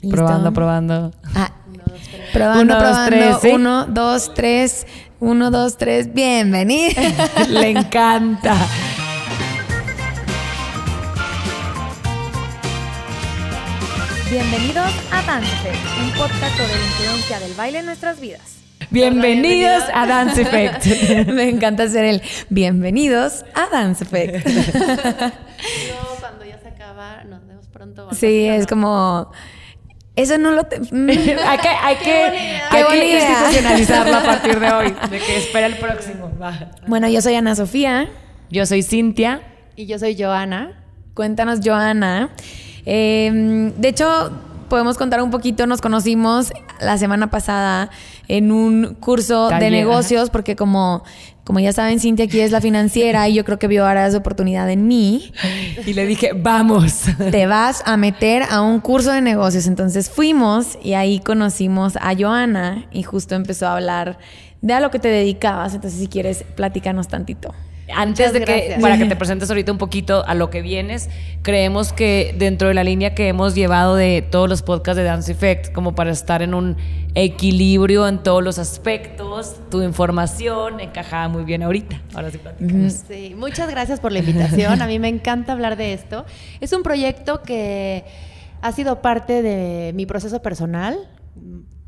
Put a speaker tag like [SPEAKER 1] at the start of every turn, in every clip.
[SPEAKER 1] ¿Listo?
[SPEAKER 2] Probando, probando.
[SPEAKER 1] Ah, probando,
[SPEAKER 2] Uno, dos,
[SPEAKER 1] probando.
[SPEAKER 2] tres, ¿sí?
[SPEAKER 1] Uno, dos, tres. Uno, dos, tres. Bienvenido.
[SPEAKER 2] Le encanta.
[SPEAKER 3] Bienvenidos a Dance un podcast sobre la influencia del baile en nuestras vidas.
[SPEAKER 2] Bienvenidos a Dance Effect.
[SPEAKER 1] Me encanta hacer el bienvenidos a Dance Effect.
[SPEAKER 4] Luego, cuando ya se acaba, nos vemos pronto.
[SPEAKER 1] Sí, es como. Eso no lo. te- mm.
[SPEAKER 2] hay que, hay que, hay que institucionalizarlo a partir de hoy. De que espera el próximo. Va.
[SPEAKER 1] Bueno, yo soy Ana Sofía.
[SPEAKER 2] Yo soy Cintia.
[SPEAKER 4] Y yo soy Joana.
[SPEAKER 1] Cuéntanos, Joana. Eh, de hecho, podemos contar un poquito. Nos conocimos la semana pasada en un curso de negocios, porque como, como ya saben, Cintia aquí es la financiera y yo creo que vio ahora esa oportunidad en mí.
[SPEAKER 2] Y le dije, vamos.
[SPEAKER 1] Te vas a meter a un curso de negocios. Entonces fuimos y ahí conocimos a Joana y justo empezó a hablar de a lo que te dedicabas. Entonces, si quieres, platícanos tantito.
[SPEAKER 2] Antes
[SPEAKER 4] Muchas
[SPEAKER 2] de que, para que te presentes ahorita un poquito a lo que vienes, creemos que dentro de la línea que hemos llevado de todos los podcasts de Dance Effect, como para estar en un equilibrio en todos los aspectos, tu información encajaba muy bien ahorita. Ahora sí platicamos.
[SPEAKER 4] Sí, muchas gracias por la invitación. A mí me encanta hablar de esto. Es un proyecto que ha sido parte de mi proceso personal.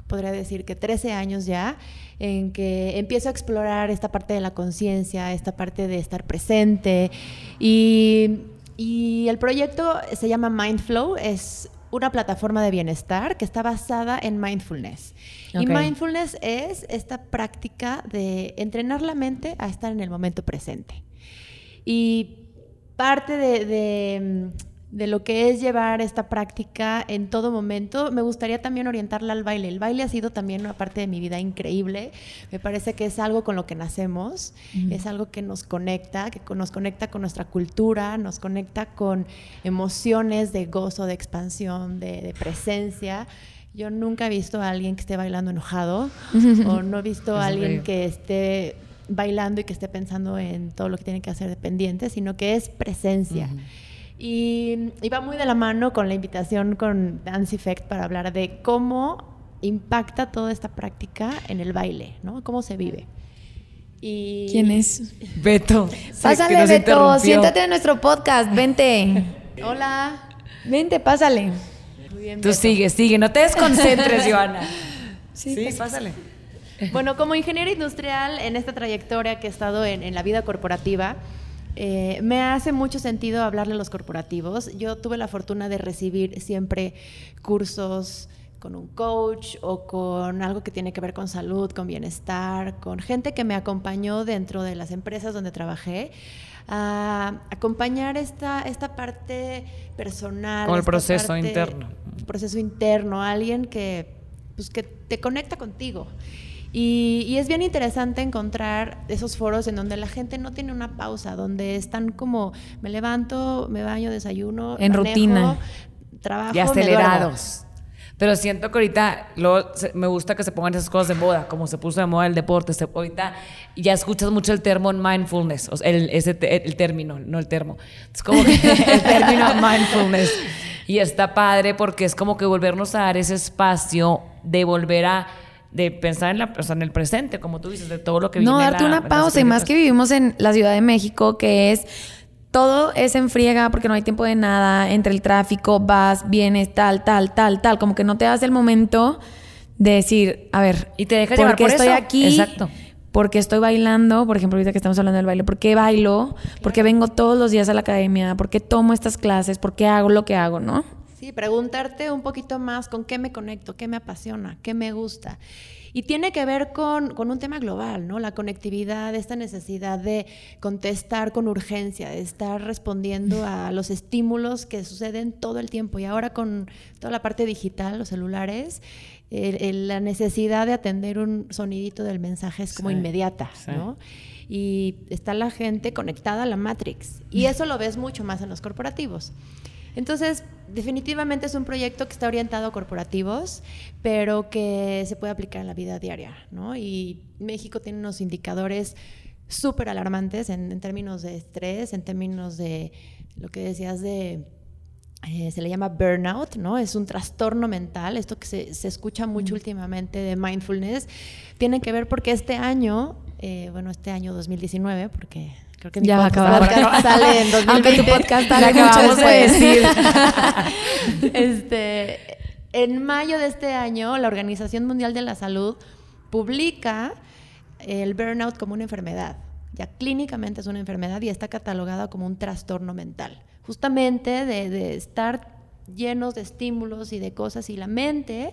[SPEAKER 4] Podría decir que 13 años ya, en que empiezo a explorar esta parte de la conciencia, esta parte de estar presente. Y, y el proyecto se llama Mindflow, es una plataforma de bienestar que está basada en mindfulness. Y mindfulness es esta práctica de entrenar la mente a estar en el momento presente. Y parte de, de, de lo que es llevar esta práctica en todo momento, me gustaría también orientarla al baile. El baile ha sido también una parte de mi vida increíble. Me parece que es algo con lo que nacemos, es algo que nos conecta, que nos conecta con nuestra cultura, nos conecta con emociones de gozo, de expansión, de, de presencia. Yo nunca he visto a alguien que esté bailando enojado o no he visto a alguien que esté bailando y que esté pensando en todo lo que tiene que hacer de pendiente, sino que es presencia. Y, y va muy de la mano con la invitación con Dance Effect para hablar de cómo impacta toda esta práctica en el baile, ¿no? Cómo se vive. Y
[SPEAKER 1] ¿Quién es?
[SPEAKER 2] Beto.
[SPEAKER 1] Pásale, Beto.
[SPEAKER 2] interrumpió.
[SPEAKER 1] Siéntate en nuestro podcast. Vente.
[SPEAKER 4] Hola.
[SPEAKER 1] Vente, pásale.
[SPEAKER 4] Muy bien,
[SPEAKER 2] Tú
[SPEAKER 4] Beto.
[SPEAKER 2] sigue, sigue. No te desconcentres, Joana. Sí, pásale.
[SPEAKER 4] Bueno, como ingeniera industrial en esta trayectoria que he estado en, en la vida corporativa, eh, me hace mucho sentido hablarle a los corporativos. Yo tuve la fortuna de recibir siempre cursos con un coach o con algo que tiene que ver con salud, con bienestar, con gente que me acompañó dentro de las empresas donde trabajé a acompañar esta, esta parte personal.
[SPEAKER 2] Como el proceso
[SPEAKER 4] parte-
[SPEAKER 2] interno.
[SPEAKER 4] proceso interno, alguien que, pues, que te conecta contigo. Y, y es bien interesante encontrar esos foros en donde la gente no tiene una pausa, donde están como, me levanto, me baño, desayuno,
[SPEAKER 1] En
[SPEAKER 4] manejo,
[SPEAKER 1] rutina.
[SPEAKER 4] trabajo,
[SPEAKER 2] y acelerados. Pero siento que ahorita me gusta que se pongan esas cosas de moda, como se puso de moda el deporte. se- ahorita ya escuchas mucho el termo mindfulness, o sea, el, ese el término, no el termo. Es como que el término mindfulness. Y está padre porque es como que volvernos a dar ese espacio de volver a de pensar en, la, o sea, en el presente, como tú dices, de todo lo que
[SPEAKER 1] No, darte
[SPEAKER 2] la-
[SPEAKER 1] una pausa y más que vivimos en la Ciudad de México, que es todo es en friega porque no hay tiempo de nada, entre el tráfico, vas, vienes, tal, tal, tal, tal, como que no te das el momento de decir, a ver,
[SPEAKER 2] Y te dejas
[SPEAKER 1] ¿por
[SPEAKER 2] llevar
[SPEAKER 1] qué
[SPEAKER 2] por
[SPEAKER 1] estoy
[SPEAKER 2] eso?
[SPEAKER 1] aquí?
[SPEAKER 2] Exacto.
[SPEAKER 1] Porque estoy bailando, por ejemplo, ahorita que estamos hablando del baile, ¿por qué bailo? ¿Por qué vengo todos los días a la academia? ¿Por qué tomo estas clases? ¿Por qué hago lo que hago, no?
[SPEAKER 4] Sí, preguntarte un poquito más con qué me conecto, qué me apasiona, qué me gusta. Y tiene que ver con, con un tema global, ¿no? La conectividad, esta necesidad de contestar con urgencia, de estar respondiendo a los estímulos que suceden todo el tiempo. Y ahora con toda la parte digital, los celulares, el- el- la necesidad de atender un sonidito del mensaje es como
[SPEAKER 2] Sí,
[SPEAKER 4] inmediata,
[SPEAKER 2] sí.
[SPEAKER 4] ¿no? Y está la gente conectada a la Matrix. Y eso lo ves mucho más en los corporativos. Entonces, definitivamente es un proyecto que está orientado a corporativos, pero que se puede aplicar en la vida diaria, ¿no? Y México tiene unos indicadores súper alarmantes en, en términos de estrés, en términos de lo que decías de eh, se le llama burnout, ¿no? Es un trastorno mental, esto que se, se escucha mucho últimamente de mindfulness, tiene que ver porque este año, eh, bueno, este año 2019, porque creo que mi
[SPEAKER 1] Ya va a
[SPEAKER 4] podcast
[SPEAKER 1] acabar.
[SPEAKER 4] sale en 2020.
[SPEAKER 1] Aunque tu podcast sale
[SPEAKER 4] acabamos de decir. este, en mayo de este año, la Organización Mundial de la Salud publica el burnout como una enfermedad. Ya clínicamente es una enfermedad y está catalogada como un trastorno mental. Justamente de, de estar llenos de estímulos y de cosas y la mente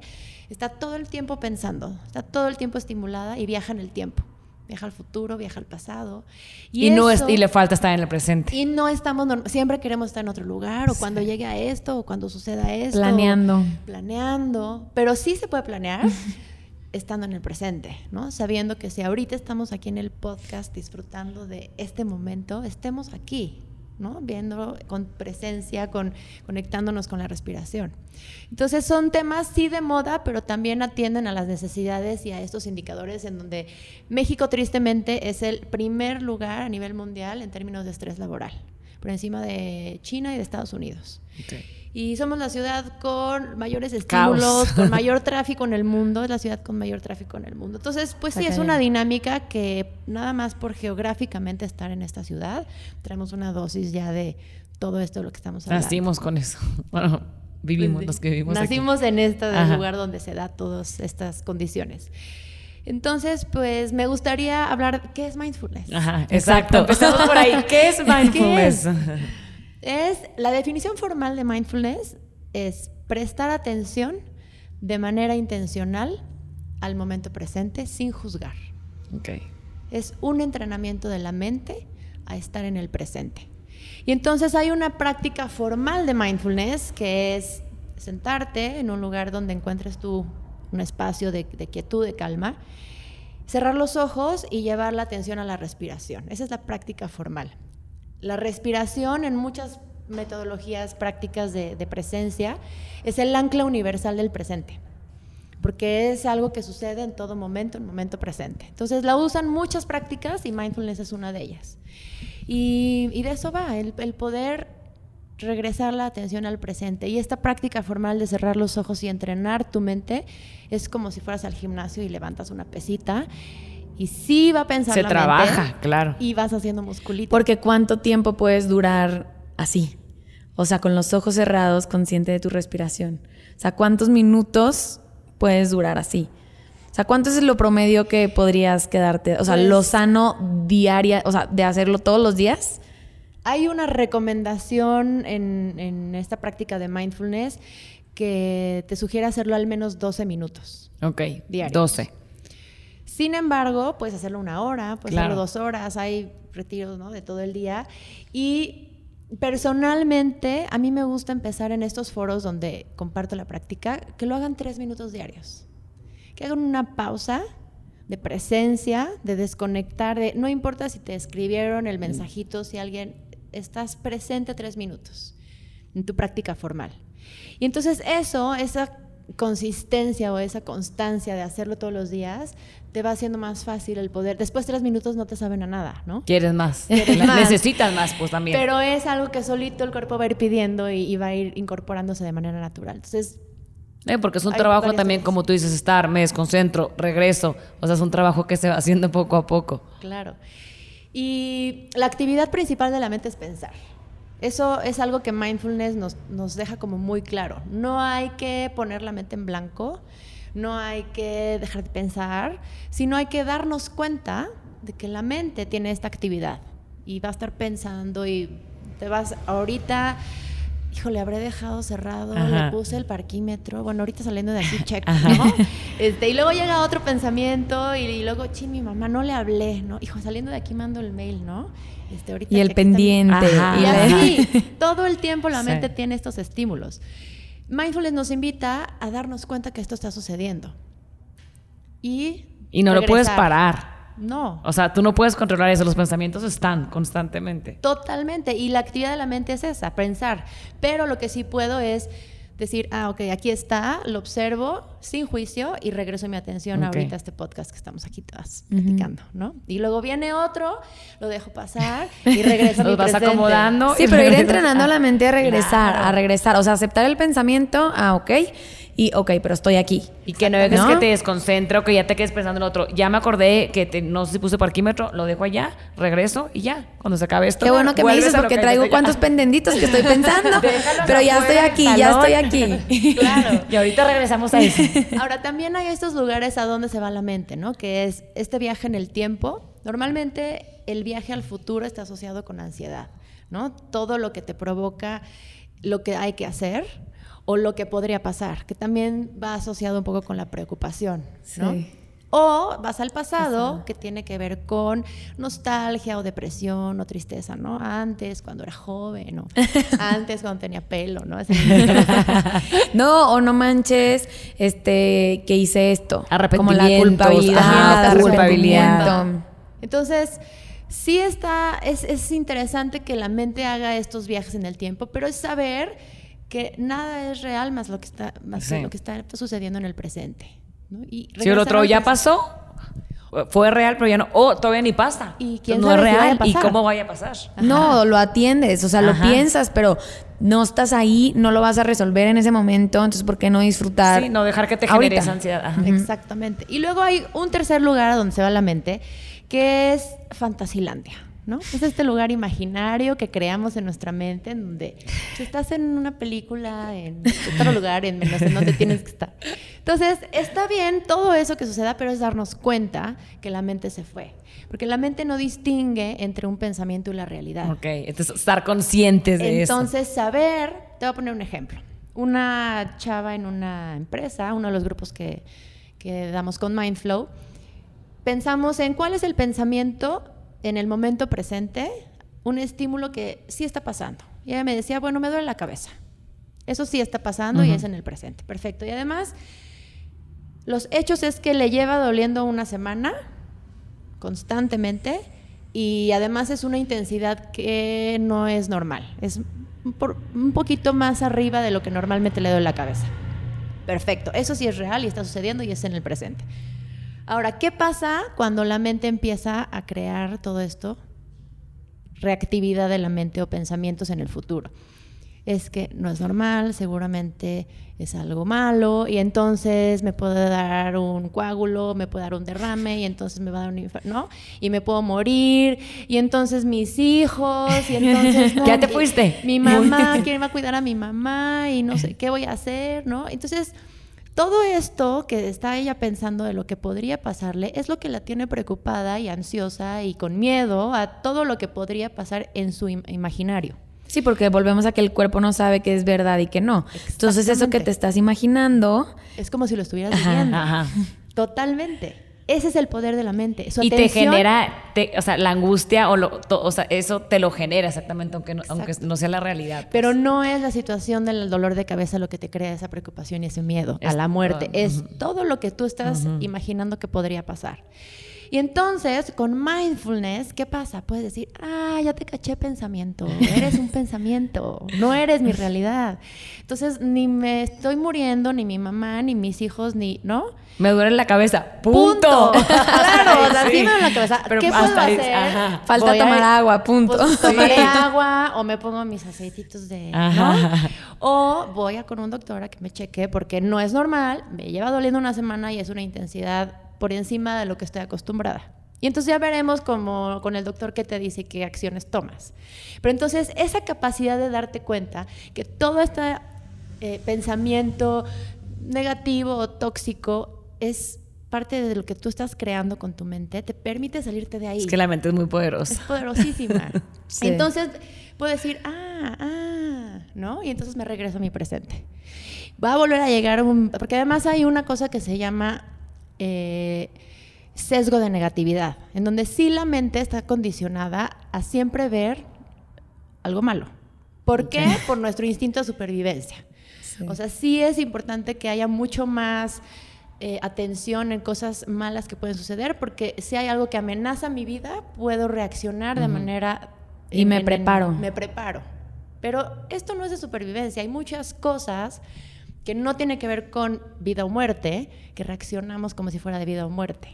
[SPEAKER 4] está todo el tiempo pensando, está todo el tiempo estimulada y viaja en el tiempo. Viaja al futuro, viaja al pasado.
[SPEAKER 2] Y, no es, y le falta estar en el presente.
[SPEAKER 4] y no estamos, siempre queremos estar en otro lugar, o cuando llegue a esto, o cuando suceda esto.
[SPEAKER 1] Planeando.
[SPEAKER 4] Planeando. Pero sí se puede planear estando en el presente, ¿no? Sabiendo que si ahorita estamos aquí en el podcast disfrutando de este momento, estemos aquí, Viendo con presencia, con, conectándonos con la respiración. Entonces son temas sí de moda, pero también atienden a las necesidades y a estos indicadores en donde México tristemente es el primer lugar a nivel mundial en términos de estrés laboral, por encima de China y de Estados Unidos. Y somos la ciudad con mayores estímulos,
[SPEAKER 2] Caos.
[SPEAKER 4] con mayor tráfico en el mundo, es la ciudad con mayor tráfico en el mundo. Entonces, pues sí, es una dinámica que nada más por geográficamente estar en esta ciudad, traemos una dosis ya de todo esto de lo que estamos hablando.
[SPEAKER 2] Nacimos con eso. Bueno, vivimos
[SPEAKER 4] Pues,
[SPEAKER 2] los que vivimos aquí.
[SPEAKER 4] Nacimos en este
[SPEAKER 2] Ajá.
[SPEAKER 4] lugar donde se da todas estas condiciones. Entonces, pues me gustaría hablar, ¿qué es mindfulness?
[SPEAKER 2] Ajá, exacto. Empezamos por ahí. ¿Qué es mindfulness?
[SPEAKER 4] Es la definición formal de mindfulness es prestar atención de manera intencional al momento presente sin juzgar. Es un entrenamiento de la mente a estar en el presente. Y entonces hay una práctica formal de mindfulness que es sentarte en un lugar donde encuentres tú un espacio de, de quietud, de calma, cerrar los ojos y llevar la atención a la respiración. Esa es la práctica formal. La respiración en muchas metodologías prácticas de, presencia es el ancla universal del presente porque es algo que sucede en todo momento, en momento presente. Entonces la usan muchas prácticas y mindfulness es una de ellas. Y, de eso va, el poder regresar la atención al presente. Y esta práctica formal de cerrar los ojos y entrenar tu mente es como si fueras al gimnasio y levantas una pesita y sí va a pensar
[SPEAKER 2] Se
[SPEAKER 4] la
[SPEAKER 2] trabaja,
[SPEAKER 4] mente
[SPEAKER 2] claro.
[SPEAKER 4] y vas haciendo musculito.
[SPEAKER 1] Porque cuánto tiempo puedes durar así. O sea, con los ojos cerrados, consciente de tu respiración. O sea, ¿cuántos minutos puedes durar así? O sea, ¿cuánto es lo promedio que podrías quedarte? O sea,
[SPEAKER 4] Pues-
[SPEAKER 1] lo sano diaria, o sea, de hacerlo todos los días.
[SPEAKER 4] Hay una recomendación en, en esta práctica de mindfulness que te sugiere hacerlo al menos 12 minutos.
[SPEAKER 2] Ok.
[SPEAKER 4] Diario.
[SPEAKER 2] 12.
[SPEAKER 4] Sin embargo, puedes hacerlo una hora, puedes
[SPEAKER 2] Claro.
[SPEAKER 4] hacerlo dos horas, hay retiros ¿no? de todo el día. Y personalmente, a mí me gusta empezar en estos foros donde comparto la práctica, que lo hagan tres minutos diarios. Que hagan una pausa de presencia, de desconectar, de, no importa si te escribieron el mensajito, si alguien, estás presente tres minutos en tu práctica formal. Y entonces eso, esa consistencia o esa constancia de hacerlo todos los días, te va haciendo más fácil el poder. Después tres minutos no te saben a nada, ¿no?
[SPEAKER 2] ¿Quieres más?
[SPEAKER 4] Quieres más.
[SPEAKER 2] Necesitas más, pues también.
[SPEAKER 4] Pero es algo que solito el cuerpo va a ir pidiendo y, y va a ir incorporándose de manera natural. Entonces,
[SPEAKER 2] Eh, porque es un trabajo también,
[SPEAKER 4] cosas.
[SPEAKER 2] como tú dices, estar, me desconcentro, regreso. O sea, es un trabajo que se va haciendo poco a poco.
[SPEAKER 4] Claro. Y la actividad principal de la mente es pensar. Eso es algo que mindfulness nos, nos deja como muy claro. No hay que poner la mente en blanco, no hay que dejar de pensar, sino hay que darnos cuenta de que la mente tiene esta actividad y va a estar pensando y te vas ahorita, híjole, habré dejado cerrado,
[SPEAKER 2] Ajá.
[SPEAKER 4] le puse el parquímetro, bueno, ahorita saliendo de aquí, check,
[SPEAKER 2] Ajá.
[SPEAKER 4] ¿no? Este, y luego llega otro pensamiento y, y luego, chin, mi mamá no le hablé, ¿no? Hijo, saliendo de aquí mando el mail, ¿no? Este, ahorita
[SPEAKER 1] Y el
[SPEAKER 4] está
[SPEAKER 1] pendiente.
[SPEAKER 2] Ajá.
[SPEAKER 1] y
[SPEAKER 4] así, todo el tiempo la
[SPEAKER 2] Sí.
[SPEAKER 4] mente tiene estos estímulos. Mindfulness nos invita a darnos cuenta que esto está sucediendo. Y,
[SPEAKER 2] Y no lo puedes parar.
[SPEAKER 4] No,
[SPEAKER 2] O sea, tú no puedes controlar eso. Los pensamientos están constantemente.
[SPEAKER 4] totalmente. Y la actividad de la mente es esa, pensar. Pero lo que sí puedo es decir, ah, ok, aquí está, lo observo, sin juicio y regreso mi atención
[SPEAKER 2] Ok.
[SPEAKER 4] ahorita a este podcast que estamos aquí todas platicando, ¿no? Y luego viene otro, lo dejo pasar y regreso a mi
[SPEAKER 2] vas
[SPEAKER 4] presente.
[SPEAKER 2] acomodando.
[SPEAKER 1] Sí, pero ir entrenando a la mente a regresar,
[SPEAKER 2] Claro.
[SPEAKER 1] a regresar. O sea, aceptar el pensamiento, ah, ok. Y ok, pero estoy aquí.
[SPEAKER 2] Y que no dejes
[SPEAKER 1] ¿No?
[SPEAKER 2] que te desconcentre o que ya te quedes pensando en otro. Ya me acordé que te- no sé si puse parquímetro, lo dejo allá, regreso y ya. Cuando se acabe esto.
[SPEAKER 1] Qué bueno que me dices porque
[SPEAKER 2] que
[SPEAKER 1] traigo cuantos pendientitos que estoy pensando. Pero ya estoy aquí, ya estoy aquí.
[SPEAKER 4] Claro.
[SPEAKER 2] Y ahorita regresamos a eso.
[SPEAKER 4] Ahora, también hay estos lugares a donde se va la mente, ¿no? Que es este viaje en el tiempo. Normalmente el viaje al futuro está asociado con ansiedad, ¿no? Todo lo que te provoca lo que hay que hacer o lo que podría pasar, que también va asociado un poco con la preocupación, ¿no?
[SPEAKER 1] Sí.
[SPEAKER 4] O vas al pasado, que tiene que ver con nostalgia o depresión o tristeza, ¿no? Antes, cuando era joven, o antes, cuando tenía pelo, ¿no?
[SPEAKER 1] No, o no manches, este, que hice esto. Como la culpabilidad,
[SPEAKER 2] ajá,
[SPEAKER 1] la
[SPEAKER 2] culpabilidad.
[SPEAKER 4] Entonces, sí está, es, es interesante que la mente haga estos viajes en el tiempo, pero es saber que nada es real más lo que está, más
[SPEAKER 2] Sí.
[SPEAKER 4] lo que está sucediendo en el presente. ¿no? Y
[SPEAKER 2] Si el otro ya pasó, fue real, pero ya no. O todavía ni pasa.
[SPEAKER 4] Y quién
[SPEAKER 2] no
[SPEAKER 4] sabe
[SPEAKER 2] es
[SPEAKER 4] si vaya a
[SPEAKER 2] real. ¿Y
[SPEAKER 4] pasar.
[SPEAKER 2] cómo vaya a pasar?
[SPEAKER 1] No, lo atiendes, o sea, lo
[SPEAKER 2] Ajá.
[SPEAKER 1] piensas, pero no estás ahí, no lo vas a resolver en ese momento, entonces ¿por qué no disfrutar?
[SPEAKER 2] Sí, no dejar que te genere
[SPEAKER 1] ahorita?
[SPEAKER 2] esa ansiedad. Ajá.
[SPEAKER 4] Exactamente. Y luego hay un tercer lugar a donde se va la mente, que es Fantasilandia. ¿No? Es este lugar imaginario que creamos en nuestra mente, en donde si estás en una película, en otro lugar, en no sé dónde tienes que estar. Entonces, está bien todo eso que suceda, pero es darnos cuenta que la mente se fue. Porque la mente no distingue entre un pensamiento y la realidad.
[SPEAKER 2] Ok, entonces estar conscientes de eso.
[SPEAKER 4] Entonces, saber, te voy a poner un ejemplo. Una chava en una empresa, uno de los grupos que, que damos con Mindflow, pensamos en cuál es el pensamiento en el momento presente, un estímulo que sí está pasando. Y ella me decía, bueno, me duele la cabeza. Eso sí está pasando y es en el presente. Perfecto. Y además, los hechos es que le lleva doliendo una semana constantemente y además es una intensidad que no es normal. Es un por- un poquito más arriba de lo que normalmente le doy la cabeza. Perfecto. Eso sí es real y está sucediendo y es en el presente. Ahora, ¿qué pasa cuando la mente empieza a crear todo esto? Reactividad de la mente o pensamientos en el futuro. Es que no es normal, seguramente es algo malo y entonces me puede dar un coágulo, me puede dar un derrame y entonces me va a dar un infarto, ¿no? Y me puedo morir y entonces mis hijos y entonces... ¿no?
[SPEAKER 2] Ya te
[SPEAKER 4] Mi-
[SPEAKER 2] fuiste.
[SPEAKER 4] Mi mamá, ¿quién va a cuidar a mi mamá? Y no sé qué voy a hacer, ¿no? Entonces, todo esto que está ella pensando de lo que podría pasarle es lo que la tiene preocupada y ansiosa y con miedo a todo lo que podría pasar en su im- imaginario.
[SPEAKER 1] Sí, porque volvemos a que el cuerpo no sabe que es verdad y que no. Entonces eso que te estás imaginando,
[SPEAKER 4] Es como si lo estuvieras
[SPEAKER 1] Ajá,
[SPEAKER 4] viviendo.
[SPEAKER 2] Ajá.
[SPEAKER 4] Totalmente. Ese es el poder de la mente. Su
[SPEAKER 2] Y te genera, te- o sea, la angustia o, lo, to- o sea, eso te lo genera exactamente, aunque no, aunque no sea la realidad. pues.
[SPEAKER 4] Pero no es la situación del dolor de cabeza lo que te crea esa preocupación y ese miedo a la muerte. Es todo lo que tú estás imaginando que podría pasar. Y entonces, con mindfulness, ¿qué pasa? Puedes decir, ah, ya te caché pensamiento, eres un pensamiento, no eres mi realidad. Entonces, ni me estoy muriendo, ni mi mamá, ni mis hijos, ni, ¿no?
[SPEAKER 2] Me duele la cabeza. Punto.
[SPEAKER 4] claro, o sea, sí
[SPEAKER 2] Sí.
[SPEAKER 4] me duele la cabeza.
[SPEAKER 2] Pero
[SPEAKER 4] ¿Qué puedo hacer?
[SPEAKER 2] ajá.
[SPEAKER 1] falta
[SPEAKER 4] Voy a-
[SPEAKER 1] tomar agua, punto.
[SPEAKER 4] pues, tomaré agua o me pongo mis aceititos de... O voy a con un doctor a que me cheque porque no es normal, me lleva doliendo una semana y es una intensidad por encima de lo que estoy acostumbrada. Y entonces ya veremos como con el doctor qué te dice qué acciones tomas. Pero entonces esa capacidad de darte cuenta que todo este eh, pensamiento negativo o tóxico es parte de lo que tú estás creando con tu mente, te permite salirte de ahí.
[SPEAKER 2] Es que la mente es muy
[SPEAKER 4] Es
[SPEAKER 2] poderosa.
[SPEAKER 4] poderosísima.
[SPEAKER 1] Sí.
[SPEAKER 4] Entonces, puedo decir, ah, ah, ¿no? Y entonces me regreso a mi presente. Va a volver a llegar un... Porque además hay una cosa que se llama eh, sesgo de negatividad, en donde sí la mente está condicionada a siempre ver algo malo. ¿Por qué? Por nuestro instinto de supervivencia. O sea, sí es importante que haya mucho más eh, atención en cosas malas que pueden suceder, porque si hay algo que amenaza mi vida, puedo reaccionar de manera...
[SPEAKER 1] Y me preparo.
[SPEAKER 4] me preparo. Pero esto no es de supervivencia, hay muchas cosas que no tiene que ver con vida o muerte, que reaccionamos como si fuera de vida o muerte.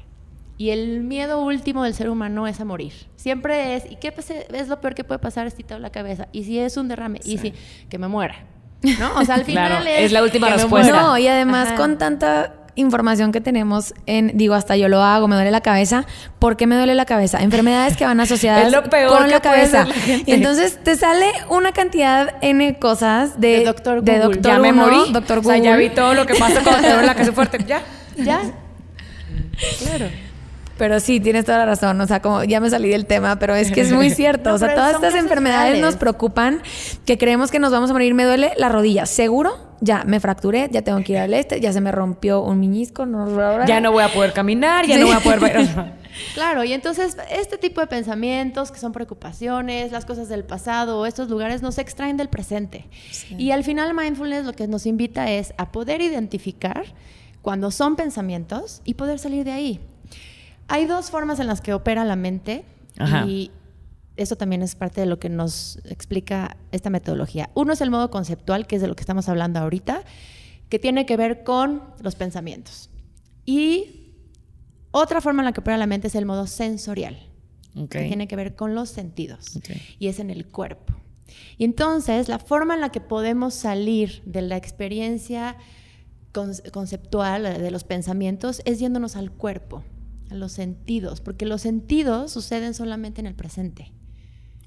[SPEAKER 4] Y el miedo último del ser humano es a morir. Siempre es, ¿y qué es lo peor que puede pasar si te doy la cabeza? ¿Y si es un derrame? ¿Y si que me muera? ¿No? O sea, al final
[SPEAKER 2] Claro,
[SPEAKER 4] es,
[SPEAKER 2] es la última respuesta.
[SPEAKER 1] No, y además
[SPEAKER 4] Ajá.
[SPEAKER 1] con tanta información que tenemos en, digo, hasta yo lo hago, me duele la cabeza. ¿Por qué me duele la cabeza? Enfermedades que van asociadas
[SPEAKER 2] Es lo peor
[SPEAKER 1] con
[SPEAKER 2] que
[SPEAKER 1] la cabeza.
[SPEAKER 2] la
[SPEAKER 1] entonces te sale una cantidad N cosas de,
[SPEAKER 4] De doctor
[SPEAKER 1] de
[SPEAKER 4] Google.
[SPEAKER 1] doctor
[SPEAKER 2] ya me morí.
[SPEAKER 1] doctor
[SPEAKER 2] O sea, ya
[SPEAKER 1] Google.
[SPEAKER 2] vi todo lo que pasa cuando te duele la cabeza fuerte. Ya.
[SPEAKER 4] ¿Ya? Claro.
[SPEAKER 1] Pero sí, tienes toda la razón. O sea, como ya me salí del tema, pero es que es muy cierto.
[SPEAKER 4] No,
[SPEAKER 1] o sea, todas estas enfermedades
[SPEAKER 4] reales.
[SPEAKER 1] nos preocupan, que creemos que nos vamos a morir. Me duele la rodilla. ¿Seguro? Ya me fracturé, ya tengo que ir al este, ya se me rompió un meñisco. No,
[SPEAKER 2] Ya no voy a poder caminar, ya
[SPEAKER 1] Sí.
[SPEAKER 2] no voy a poder bailar.
[SPEAKER 4] Claro, y entonces este tipo de pensamientos que son preocupaciones, las cosas del pasado, estos lugares nos extraen del presente. Y al final mindfulness lo que nos invita es a poder identificar cuando son pensamientos y poder salir de ahí. Hay dos formas en las que opera la mente
[SPEAKER 2] Ajá.
[SPEAKER 4] y eso también es parte de lo que nos explica esta metodología. Uno es el modo conceptual, que es de lo que estamos hablando ahorita, que tiene que ver con los pensamientos. Y otra forma en la que opera la mente es el modo sensorial, que tiene que ver con los sentidos y es en el cuerpo. Y entonces la forma en la que podemos salir de la experiencia con- conceptual eh, de los pensamientos es yéndonos al cuerpo, a los sentidos, porque los sentidos suceden solamente en el presente.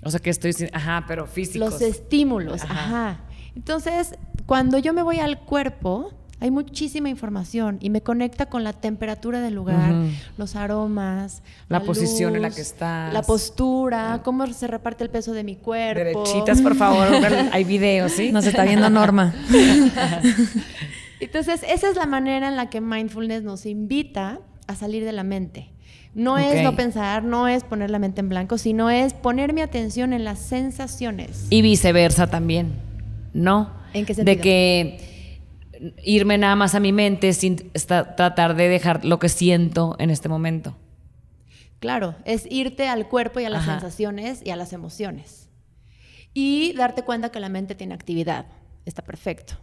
[SPEAKER 2] O sea que estoy sin... Ajá, pero físicos.
[SPEAKER 4] Los estímulos,
[SPEAKER 2] Ajá.
[SPEAKER 4] ajá. Entonces, cuando yo me voy al cuerpo, hay muchísima información y me conecta con la temperatura del lugar, los aromas,
[SPEAKER 2] La posición en la que estás.
[SPEAKER 4] la postura, cómo se reparte el peso de mi cuerpo.
[SPEAKER 2] Derechitas, por favor. Hay videos, ¿sí?
[SPEAKER 1] Nos está viendo Norma.
[SPEAKER 4] Entonces, esa es la manera en la que mindfulness nos invita a salir de la mente. No es no pensar, no es poner la mente en blanco, sino es poner mi atención en las sensaciones.
[SPEAKER 2] Y viceversa también, ¿no?
[SPEAKER 4] ¿En qué
[SPEAKER 2] De
[SPEAKER 4] sentido?
[SPEAKER 2] que irme nada más a mi mente sin tratar de dejar lo que siento en este momento.
[SPEAKER 4] Claro, es irte al cuerpo y a las
[SPEAKER 2] Ajá.
[SPEAKER 4] sensaciones y a las emociones. Y darte cuenta que la mente tiene actividad. Está perfecto.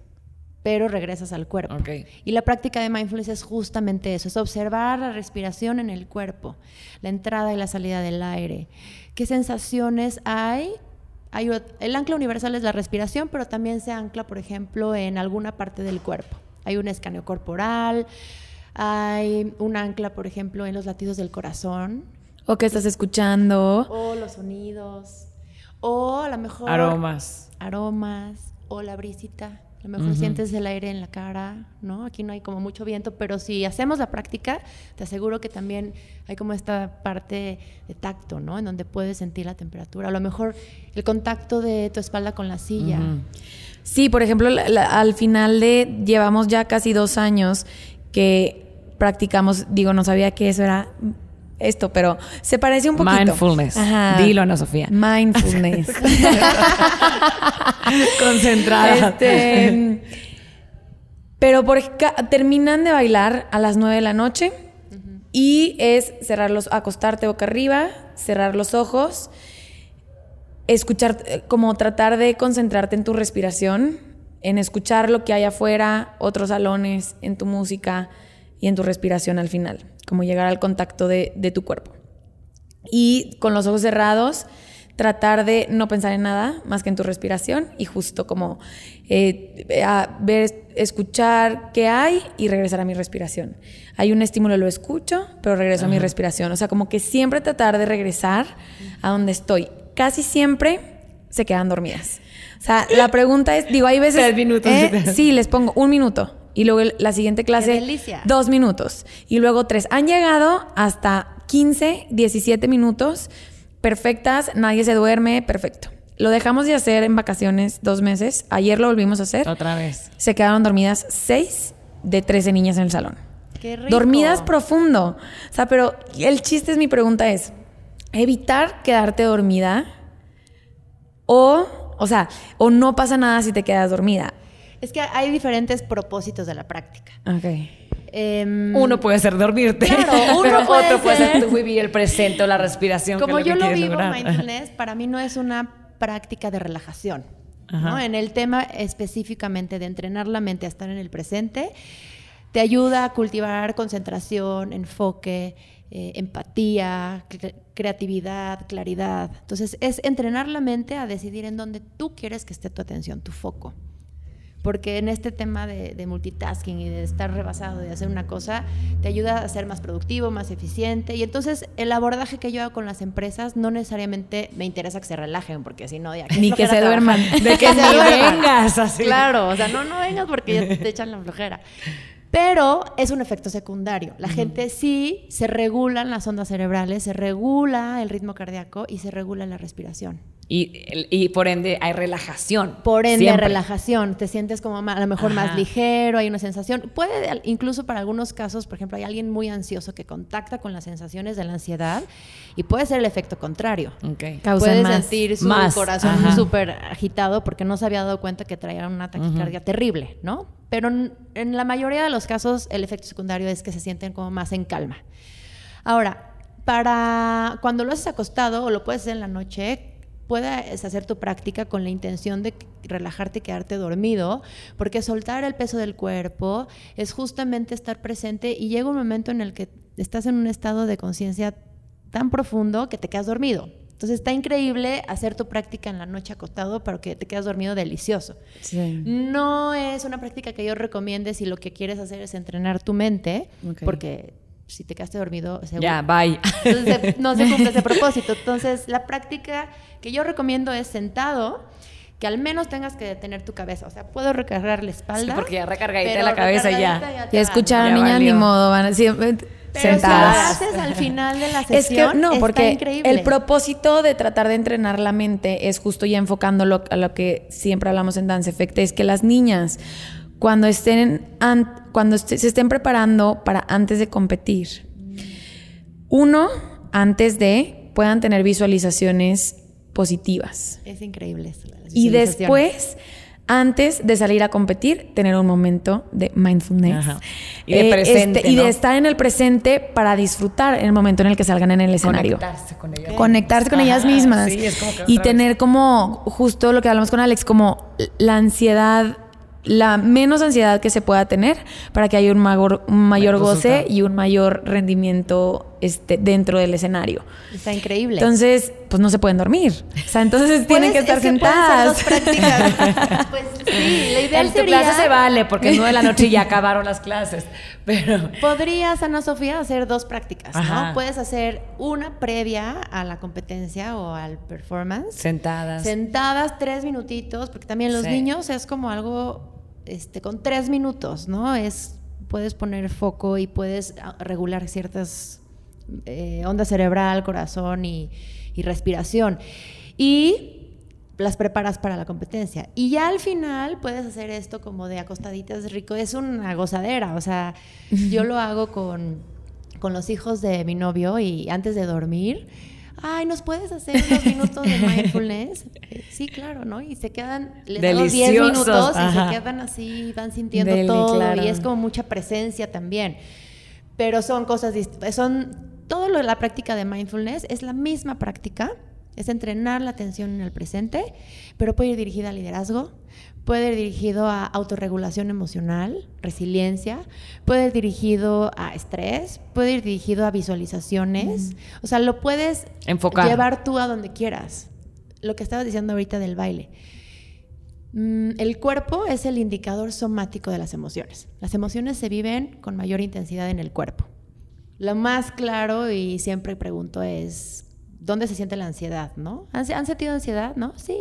[SPEAKER 4] Pero regresas al cuerpo. Y la práctica de mindfulness es justamente eso, es observar la respiración en el cuerpo, la entrada y la salida del aire. ¿Qué sensaciones hay? hay el ancla universal es la respiración, pero también se ancla, por ejemplo, en alguna parte del cuerpo. Hay un escaneo corporal, hay un ancla, por ejemplo, en los latidos del corazón,
[SPEAKER 1] O que estás escuchando.
[SPEAKER 4] o los sonidos, o a lo mejor
[SPEAKER 2] Aromas.
[SPEAKER 4] aromas o la brisita. A lo mejor sientes el aire en la cara, ¿no? Aquí no hay como mucho viento, pero si hacemos la práctica, te aseguro que también hay como esta parte de tacto, ¿no? En donde puedes sentir la temperatura. A lo mejor el contacto de tu espalda con la silla.
[SPEAKER 1] Sí, por ejemplo, la- la- al final de llevamos ya casi dos años que practicamos, digo, no sabía que eso era esto, pero se parece un poquito.
[SPEAKER 2] Mindfulness. Dilo, Ana Sofía.
[SPEAKER 1] Mindfulness.
[SPEAKER 2] Concentrada.
[SPEAKER 1] Este, pero por terminan de bailar a las 9 de la noche y es cerrar los, acostarte boca arriba, cerrar los ojos, escuchar, como tratar de concentrarte en tu respiración, en escuchar lo que hay afuera, otros salones, en tu música y en tu respiración al final, como llegar al contacto de, de tu cuerpo. Y con los ojos cerrados, tratar de no pensar en nada más que en tu respiración y justo como eh, a ver, escuchar qué hay y regresar a mi respiración. Hay un estímulo, lo escucho, pero regreso a mi respiración. O sea, como que siempre tratar de regresar a donde estoy. Casi siempre se quedan dormidas. O sea, la pregunta es, digo, hay veces...
[SPEAKER 2] Tres minutos.
[SPEAKER 1] ¿eh? Sí, les pongo un minuto. Y luego la siguiente clase,
[SPEAKER 4] delicia!
[SPEAKER 1] dos minutos. Y luego tres. Han llegado hasta 15, 17 minutos perfectas, nadie se duerme, perfecto. Lo dejamos de hacer en vacaciones dos meses. Ayer lo volvimos a hacer.
[SPEAKER 2] Otra vez.
[SPEAKER 1] Se quedaron dormidas seis de 13 niñas en el salón.
[SPEAKER 4] ¡Qué rico!
[SPEAKER 1] Dormidas profundo. O sea, pero el chiste es mi pregunta es, evitar quedarte dormida o, o sea, o no pasa nada si te quedas dormida.
[SPEAKER 4] Es que hay diferentes propósitos de la práctica.
[SPEAKER 1] Ok.
[SPEAKER 4] Em,
[SPEAKER 2] Uno puede ser dormirte.
[SPEAKER 4] Claro, uno puede
[SPEAKER 2] otro puede ser
[SPEAKER 4] ser-
[SPEAKER 2] tú vivir el presente o la respiración. que
[SPEAKER 4] Como yo
[SPEAKER 2] que
[SPEAKER 4] lo vivo,
[SPEAKER 2] lograr.
[SPEAKER 4] mindfulness para mí no es una práctica de relajación. ¿no? En el tema específicamente de entrenar la mente a estar en el presente, te ayuda a cultivar concentración, enfoque, eh, empatía, cre- creatividad, claridad. Entonces, es entrenar la mente a decidir en dónde tú quieres que esté tu atención, tu foco. Porque en este tema de, de multitasking y de estar rebasado, de hacer una cosa, te ayuda a ser más productivo, más eficiente. Y entonces el abordaje que yo hago con las empresas no necesariamente me interesa que se relajen, porque si no, ya
[SPEAKER 1] Ni que se duerman.
[SPEAKER 2] De que
[SPEAKER 4] se
[SPEAKER 2] vengas, así.
[SPEAKER 4] Claro, o sea, no, no vengas porque ya te echan la flojera. Pero es un efecto secundario. La gente sí se regulan las ondas cerebrales, se regula el ritmo cardíaco y se regula la respiración.
[SPEAKER 2] Y, y por ende hay relajación.
[SPEAKER 4] Por ende,
[SPEAKER 2] Siempre.
[SPEAKER 4] relajación, te sientes como a lo mejor
[SPEAKER 2] Ajá.
[SPEAKER 4] más ligero, hay una sensación. Puede, incluso para algunos casos, por ejemplo, hay alguien muy ansioso que contacta con las sensaciones de la ansiedad y puede ser el efecto contrario.
[SPEAKER 2] Ok.
[SPEAKER 1] Causan
[SPEAKER 4] Puede sentir su
[SPEAKER 2] Más,
[SPEAKER 4] corazón súper agitado porque no se había dado cuenta que traía una taquicardia terrible, ¿no? Pero en, en la mayoría de los casos el efecto secundario es que se sienten como más en calma. Ahora, para cuando lo haces acostado o lo puedes hacer en la noche, puedes hacer tu práctica con la intención de relajarte y quedarte dormido, porque soltar el peso del cuerpo es justamente estar presente y llega un momento en el que estás en un estado de conciencia tan profundo que te quedas dormido. Entonces está increíble hacer tu práctica en la noche acostado, pero que te quedas dormido delicioso.
[SPEAKER 1] Sí.
[SPEAKER 4] No es una práctica que yo recomiende si lo que quieres hacer es entrenar tu mente, porque si te quedaste dormido, seguro-
[SPEAKER 2] Ya, bye.
[SPEAKER 4] entonces no se cumple ese propósito. Entonces, la práctica que yo recomiendo es sentado, que al menos tengas que detener tu cabeza. O sea, puedo recargar la espalda.
[SPEAKER 2] Sí, porque ya recargadita la cabeza ya.
[SPEAKER 1] Ya escucharon,
[SPEAKER 2] Ya
[SPEAKER 1] niñas,
[SPEAKER 2] valió.
[SPEAKER 1] ni modo, van a siempre
[SPEAKER 4] Pero si lo haces al final de la
[SPEAKER 1] Es
[SPEAKER 4] sesión,
[SPEAKER 1] que no,
[SPEAKER 4] está
[SPEAKER 1] porque
[SPEAKER 4] increíble.
[SPEAKER 1] el propósito de tratar de entrenar la mente es justo ya enfocándolo a lo que siempre hablamos en Dance Effect, es que las niñas cuando estén an- cuando est- se estén preparando para antes de competir, uno, antes de puedan tener visualizaciones positivas
[SPEAKER 4] Es increíble eso,
[SPEAKER 1] y después antes de salir a competir, tener un momento de mindfulness. este,
[SPEAKER 2] Ajá. Y de presente,
[SPEAKER 1] y
[SPEAKER 2] ¿no?
[SPEAKER 1] de estar en el presente para disfrutar en el momento en el que salgan en el escenario.
[SPEAKER 2] Conectarse con ellas.
[SPEAKER 1] Conectarse con
[SPEAKER 2] Ajá,
[SPEAKER 1] ellas mismas.
[SPEAKER 2] sí, es como que
[SPEAKER 1] y tener como, justo lo que hablamos con Alex, como la ansiedad, la menos ansiedad que se pueda tener para que haya un mayor, un mayor goce y un mayor rendimiento este, dentro del escenario.
[SPEAKER 4] Está increíble.
[SPEAKER 1] Entonces, pues no se pueden dormir. O sea, entonces tienen que estar
[SPEAKER 4] es hacer
[SPEAKER 1] sentadas.
[SPEAKER 4] dos prácticas. pues sí, la idea
[SPEAKER 2] En tu clase se vale, porque nueve de la noche ya acabaron las clases. Pero.
[SPEAKER 4] Podrías, Ana Sofía, hacer dos prácticas,
[SPEAKER 2] Ajá.
[SPEAKER 4] ¿no? Puedes hacer una previa a la competencia o al performance.
[SPEAKER 2] Sentadas.
[SPEAKER 4] Sentadas tres minutitos, porque también los
[SPEAKER 2] Sí.
[SPEAKER 4] niños es como algo este, con tres minutos, ¿no? Es, puedes poner foco y puedes regular ciertas eh, onda cerebral, corazón y, y respiración. Y las preparas para la competencia. Y ya al final puedes hacer esto como de acostaditas rico. Es una gozadera. O sea, yo lo hago con, con los hijos de mi novio y antes de dormir. Ay, ¿nos puedes hacer unos minutos de mindfulness? Eh, Sí, claro, ¿no? Y se quedan, les hago 10
[SPEAKER 2] Deliciosos,
[SPEAKER 4] minutos y
[SPEAKER 2] ajá.
[SPEAKER 4] se quedan así, van sintiendo
[SPEAKER 1] Deli,
[SPEAKER 4] todo
[SPEAKER 1] claro.
[SPEAKER 4] y es como mucha presencia también. Pero son cosas son todo lo de la práctica de mindfulness es la misma práctica, es entrenar la atención en el presente, pero puede ir dirigida a liderazgo, puede ir dirigido a autorregulación emocional, resiliencia, puede ir dirigido a estrés, puede ir dirigido a visualizaciones, o sea, lo puedes
[SPEAKER 2] Enfocar.
[SPEAKER 4] llevar tú a donde quieras. Lo que estabas diciendo ahorita del baile. Mm, El cuerpo es el indicador somático de las emociones. Las emociones se viven con mayor intensidad en el cuerpo. Lo más claro y siempre pregunto es, ¿dónde se siente la ansiedad? ¿no? ¿Han, han sentido ansiedad? ¿No? Sí.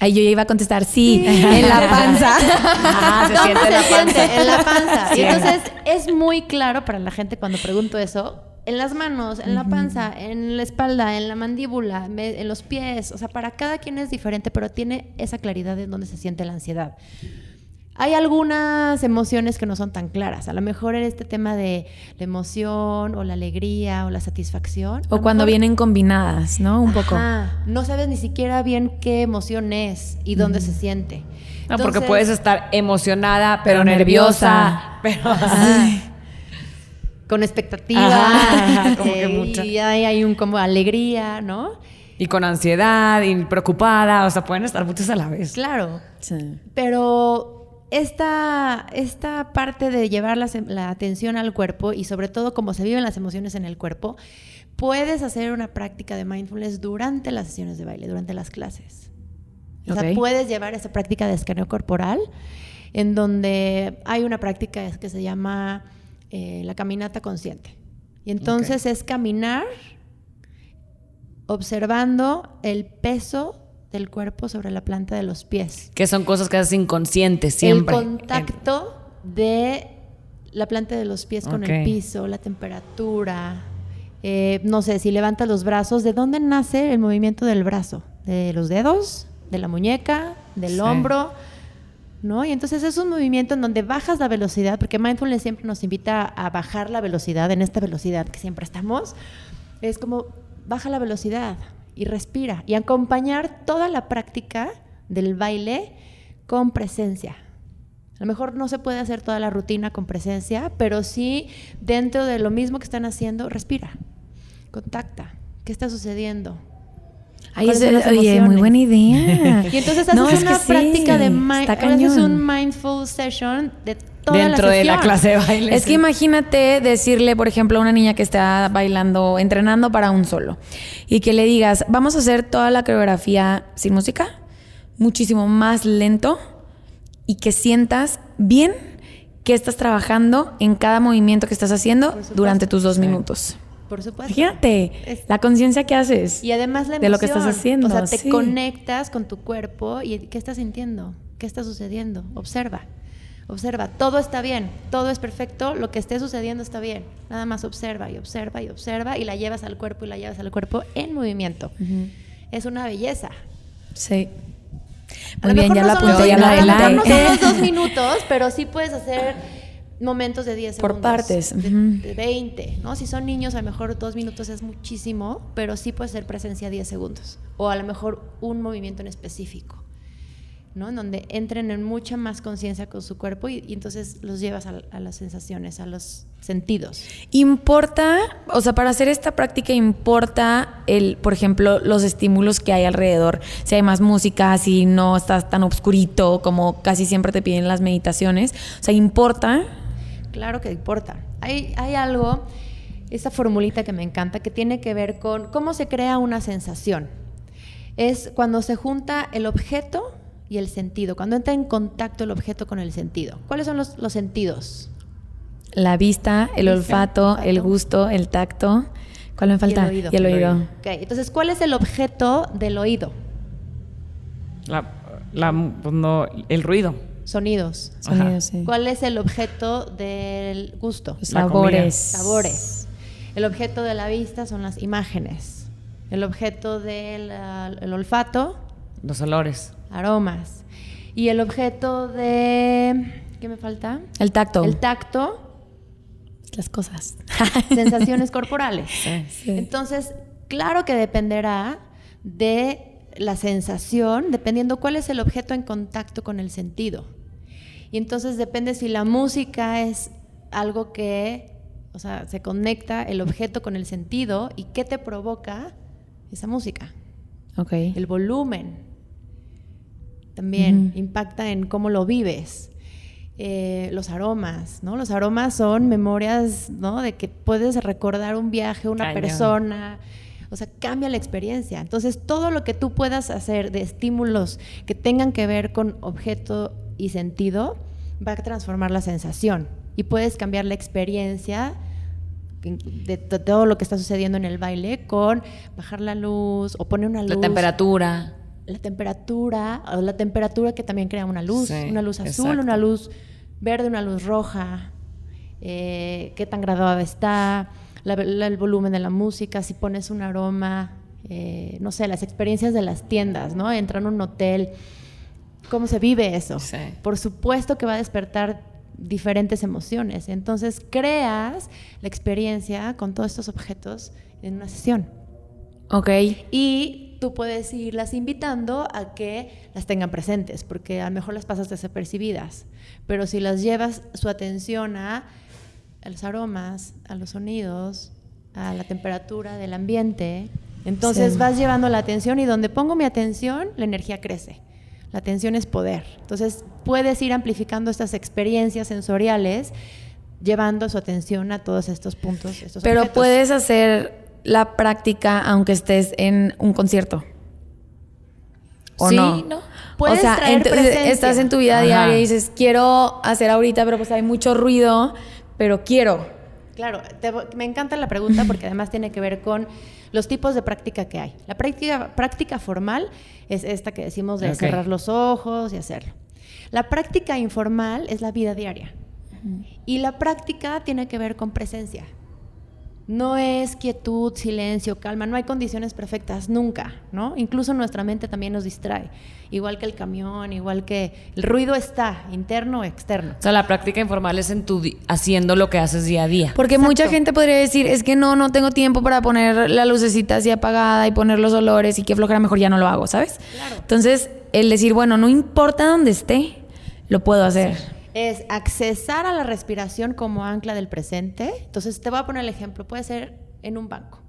[SPEAKER 1] Ahí yo ya iba a contestar sí,
[SPEAKER 4] Sí.
[SPEAKER 1] en la panza.
[SPEAKER 2] Ajá, se
[SPEAKER 4] ¿Dónde
[SPEAKER 2] siente en la panza.
[SPEAKER 4] En la panza. Y entonces es muy claro para la gente cuando pregunto eso. En las manos, en la panza, en la espalda, en la mandíbula, me- en los pies. O sea, para cada quien es diferente, pero tiene esa claridad en donde se siente la ansiedad. Hay algunas emociones que no son tan claras. A lo mejor en este tema de la emoción o la alegría o la satisfacción.
[SPEAKER 1] O cuando
[SPEAKER 4] mejor-
[SPEAKER 1] vienen combinadas, ¿no? Un poco.
[SPEAKER 4] Ajá, no sabes ni siquiera bien qué emoción es y dónde se siente.
[SPEAKER 2] No, porque
[SPEAKER 4] Entonces-
[SPEAKER 2] puedes estar emocionada, pero,
[SPEAKER 1] Pero
[SPEAKER 2] nerviosa. Pero.
[SPEAKER 4] con expectativa
[SPEAKER 2] Ajá, como que mucha.
[SPEAKER 4] y hay, hay un como alegría, ¿no?
[SPEAKER 2] Y con ansiedad y preocupada, o sea, pueden estar muchas a la vez.
[SPEAKER 4] Claro.
[SPEAKER 1] Sí.
[SPEAKER 4] Pero esta, esta parte de llevar la, atención al cuerpo y sobre todo cómo se viven las emociones en el cuerpo, puedes hacer una práctica de mindfulness durante las sesiones de baile, durante las clases. O sea, puedes llevar esa práctica de escaneo corporal, en donde hay una práctica que se llama eh, la caminata consciente. Y entonces es caminar observando el peso del cuerpo sobre la planta de los pies.
[SPEAKER 2] Que son cosas que haces inconscientes siempre.
[SPEAKER 4] El contacto de la planta de los pies con
[SPEAKER 2] Ok.
[SPEAKER 4] el piso, la temperatura. eh, no sé, si levantas los brazos, ¿de dónde nace el movimiento del brazo? ¿De los dedos? ¿De la muñeca? ¿Del
[SPEAKER 2] Sí.
[SPEAKER 4] hombro? ¿No? Y entonces es un movimiento en donde bajas la velocidad, porque mindfulness siempre nos invita a bajar la velocidad, en esta velocidad que siempre estamos. Es como baja la velocidad y respira y acompañar toda la práctica del baile con presencia. A lo mejor no se puede hacer toda la rutina con presencia, pero sí dentro de lo mismo que están haciendo, respira, contacta. ¿Qué está sucediendo?
[SPEAKER 1] Ay,
[SPEAKER 4] ¿Cuáles
[SPEAKER 1] ese-
[SPEAKER 4] son las
[SPEAKER 1] oye, muy buena idea.
[SPEAKER 4] Y entonces haces
[SPEAKER 1] No, es
[SPEAKER 4] una
[SPEAKER 1] sí,
[SPEAKER 4] práctica de mi-
[SPEAKER 1] está
[SPEAKER 4] haces un mindful session de toda
[SPEAKER 2] Dentro
[SPEAKER 4] la
[SPEAKER 2] de la clase de baile.
[SPEAKER 1] Es que imagínate decirle, por ejemplo, a una niña que está bailando, entrenando para un solo, y que le digas, vamos a hacer toda la coreografía sin música, muchísimo más lento, y que sientas bien que estás trabajando en cada movimiento que estás haciendo durante tus dos minutos.
[SPEAKER 4] Por supuesto.
[SPEAKER 1] Imagínate
[SPEAKER 4] Es-
[SPEAKER 1] la conciencia que haces.
[SPEAKER 4] Y además la emoción.
[SPEAKER 1] de lo que estás haciendo,
[SPEAKER 4] O sea, te
[SPEAKER 1] sí.
[SPEAKER 4] conectas con tu cuerpo y ¿qué estás sintiendo? ¿Qué está sucediendo? Observa. Observa. Todo está bien. Todo es perfecto. Lo que esté sucediendo está bien. Nada más observa y observa y observa y la llevas al cuerpo y la llevas al cuerpo en movimiento. Es una belleza.
[SPEAKER 1] Sí. Muy bien, ya
[SPEAKER 4] no
[SPEAKER 1] la apunté, ya
[SPEAKER 4] dos-
[SPEAKER 1] la
[SPEAKER 4] no son los dos minutos, pero sí puedes hacer momentos de 10
[SPEAKER 1] Por
[SPEAKER 4] segundos.
[SPEAKER 1] partes,
[SPEAKER 4] De, de 20, ¿no? Si son niños, a lo mejor dos minutos es muchísimo, pero sí puede ser presencia 10 segundos. O a lo mejor un movimiento en específico, ¿no? En donde entren en mucha más conciencia con su cuerpo y, y entonces los llevas a, a las sensaciones, a los sentidos.
[SPEAKER 1] Importa, o sea, para hacer esta práctica importa el, por ejemplo, los estímulos que hay alrededor. Si hay más música, si no estás tan obscurito como casi siempre te piden las meditaciones. O sea, importa.
[SPEAKER 4] Claro que importa. Hay, hay algo, esa formulita que me encanta, que tiene que ver con cómo se crea una sensación. Es cuando se junta el objeto y el sentido, cuando entra en contacto el objeto con el sentido. ¿Cuáles son los, los sentidos?
[SPEAKER 1] La vista, el olfato,
[SPEAKER 4] olfato.
[SPEAKER 1] el gusto, el tacto. ¿Cuál me falta?
[SPEAKER 4] Y el oído.
[SPEAKER 1] Y el oído.
[SPEAKER 4] Ok, entonces, ¿cuál es el objeto del oído?
[SPEAKER 2] La, la- pues no, el ruido.
[SPEAKER 4] Sonidos.
[SPEAKER 1] Sonido,
[SPEAKER 2] Ajá.
[SPEAKER 1] sí.
[SPEAKER 4] ¿Cuál es el objeto del gusto?
[SPEAKER 1] Los sabores.
[SPEAKER 4] Sabores. El objeto de la vista son las imágenes. El objeto del ah, el olfato,
[SPEAKER 2] Los olores.
[SPEAKER 4] Aromas. Y el objeto de... ¿Qué me falta?
[SPEAKER 1] El tacto.
[SPEAKER 4] El tacto,
[SPEAKER 1] Las cosas.
[SPEAKER 4] sensaciones corporales.
[SPEAKER 1] Sí.
[SPEAKER 4] Entonces, claro que dependerá de la sensación, dependiendo cuál es el objeto en contacto con el sentido. Y entonces depende si la música es algo que, o sea, se conecta el objeto con el sentido y qué te provoca esa música.
[SPEAKER 1] Ok.
[SPEAKER 4] El volumen también impacta en cómo lo vives. Eh, los aromas, ¿no? Los aromas son memorias, ¿no? De que puedes recordar un viaje, una
[SPEAKER 2] Cañón.
[SPEAKER 4] persona. O sea, cambia la experiencia. Entonces, todo lo que tú puedas hacer de estímulos que tengan que ver con objeto y sentido va a transformar la sensación. Y puedes cambiar la experiencia de todo lo que está sucediendo en el baile con bajar la luz o poner una luz
[SPEAKER 2] La temperatura.
[SPEAKER 4] La temperatura, o la temperatura que también crea una luz,
[SPEAKER 2] Sí,
[SPEAKER 4] una luz azul,
[SPEAKER 2] exacto.
[SPEAKER 4] una luz verde, una luz roja, eh, qué tan graduada está, la- la- el volumen de la música, si pones un aroma, eh, no sé, las experiencias de las tiendas, ¿no? Entrar a un hotel, ¿cómo se vive eso?
[SPEAKER 2] Sí.
[SPEAKER 4] Por supuesto que va a despertar diferentes emociones. Entonces creas la experiencia con todos estos objetos en una sesión.
[SPEAKER 1] Ok.
[SPEAKER 4] Y tú puedes irlas invitando a que las tengan presentes, porque a lo mejor las pasas desapercibidas. Pero si las llevas su atención a, a los aromas, a los sonidos, a la temperatura del ambiente, Entonces
[SPEAKER 1] Sí.
[SPEAKER 4] vas llevando la atención y donde pongo mi atención, la energía crece. La atención es poder. Entonces puedes ir amplificando estas experiencias sensoriales llevando su atención a todos estos puntos. Estos
[SPEAKER 1] Pero
[SPEAKER 4] objetos.
[SPEAKER 1] puedes hacer la práctica aunque estés en un concierto. ¿O
[SPEAKER 2] Sí,
[SPEAKER 1] no?
[SPEAKER 2] ¿no?
[SPEAKER 4] Puedes
[SPEAKER 1] o sea,
[SPEAKER 4] traer
[SPEAKER 1] en estás en tu vida
[SPEAKER 2] Ajá.
[SPEAKER 1] diaria y dices, quiero hacer ahorita, pero pues hay mucho ruido, pero quiero.
[SPEAKER 4] Claro, te- me encanta la pregunta porque además tiene que ver con los tipos de práctica que hay. La práctica, práctica formal es esta que decimos de cerrar los ojos y hacerlo. La práctica informal es la vida diaria. Y la práctica tiene que ver con presencia. No es quietud, silencio, calma, no hay condiciones perfectas nunca, ¿no? Incluso nuestra mente también nos distrae, igual que el camión, igual que el ruido está, interno o externo.
[SPEAKER 2] O sea, la práctica informal es en tu haciendo lo que haces día a día.
[SPEAKER 1] Porque
[SPEAKER 4] Exacto.
[SPEAKER 1] mucha gente podría decir, es que no, no tengo tiempo para poner la lucecita así apagada y poner los olores y que flojera, mejor ya no lo hago, ¿sabes?
[SPEAKER 4] Claro.
[SPEAKER 1] Entonces, el decir, bueno, no importa dónde esté, lo puedo hacer.
[SPEAKER 4] Es accesar a la respiración como ancla del presente. Entonces, te voy a poner el ejemplo. Puede ser en un banco.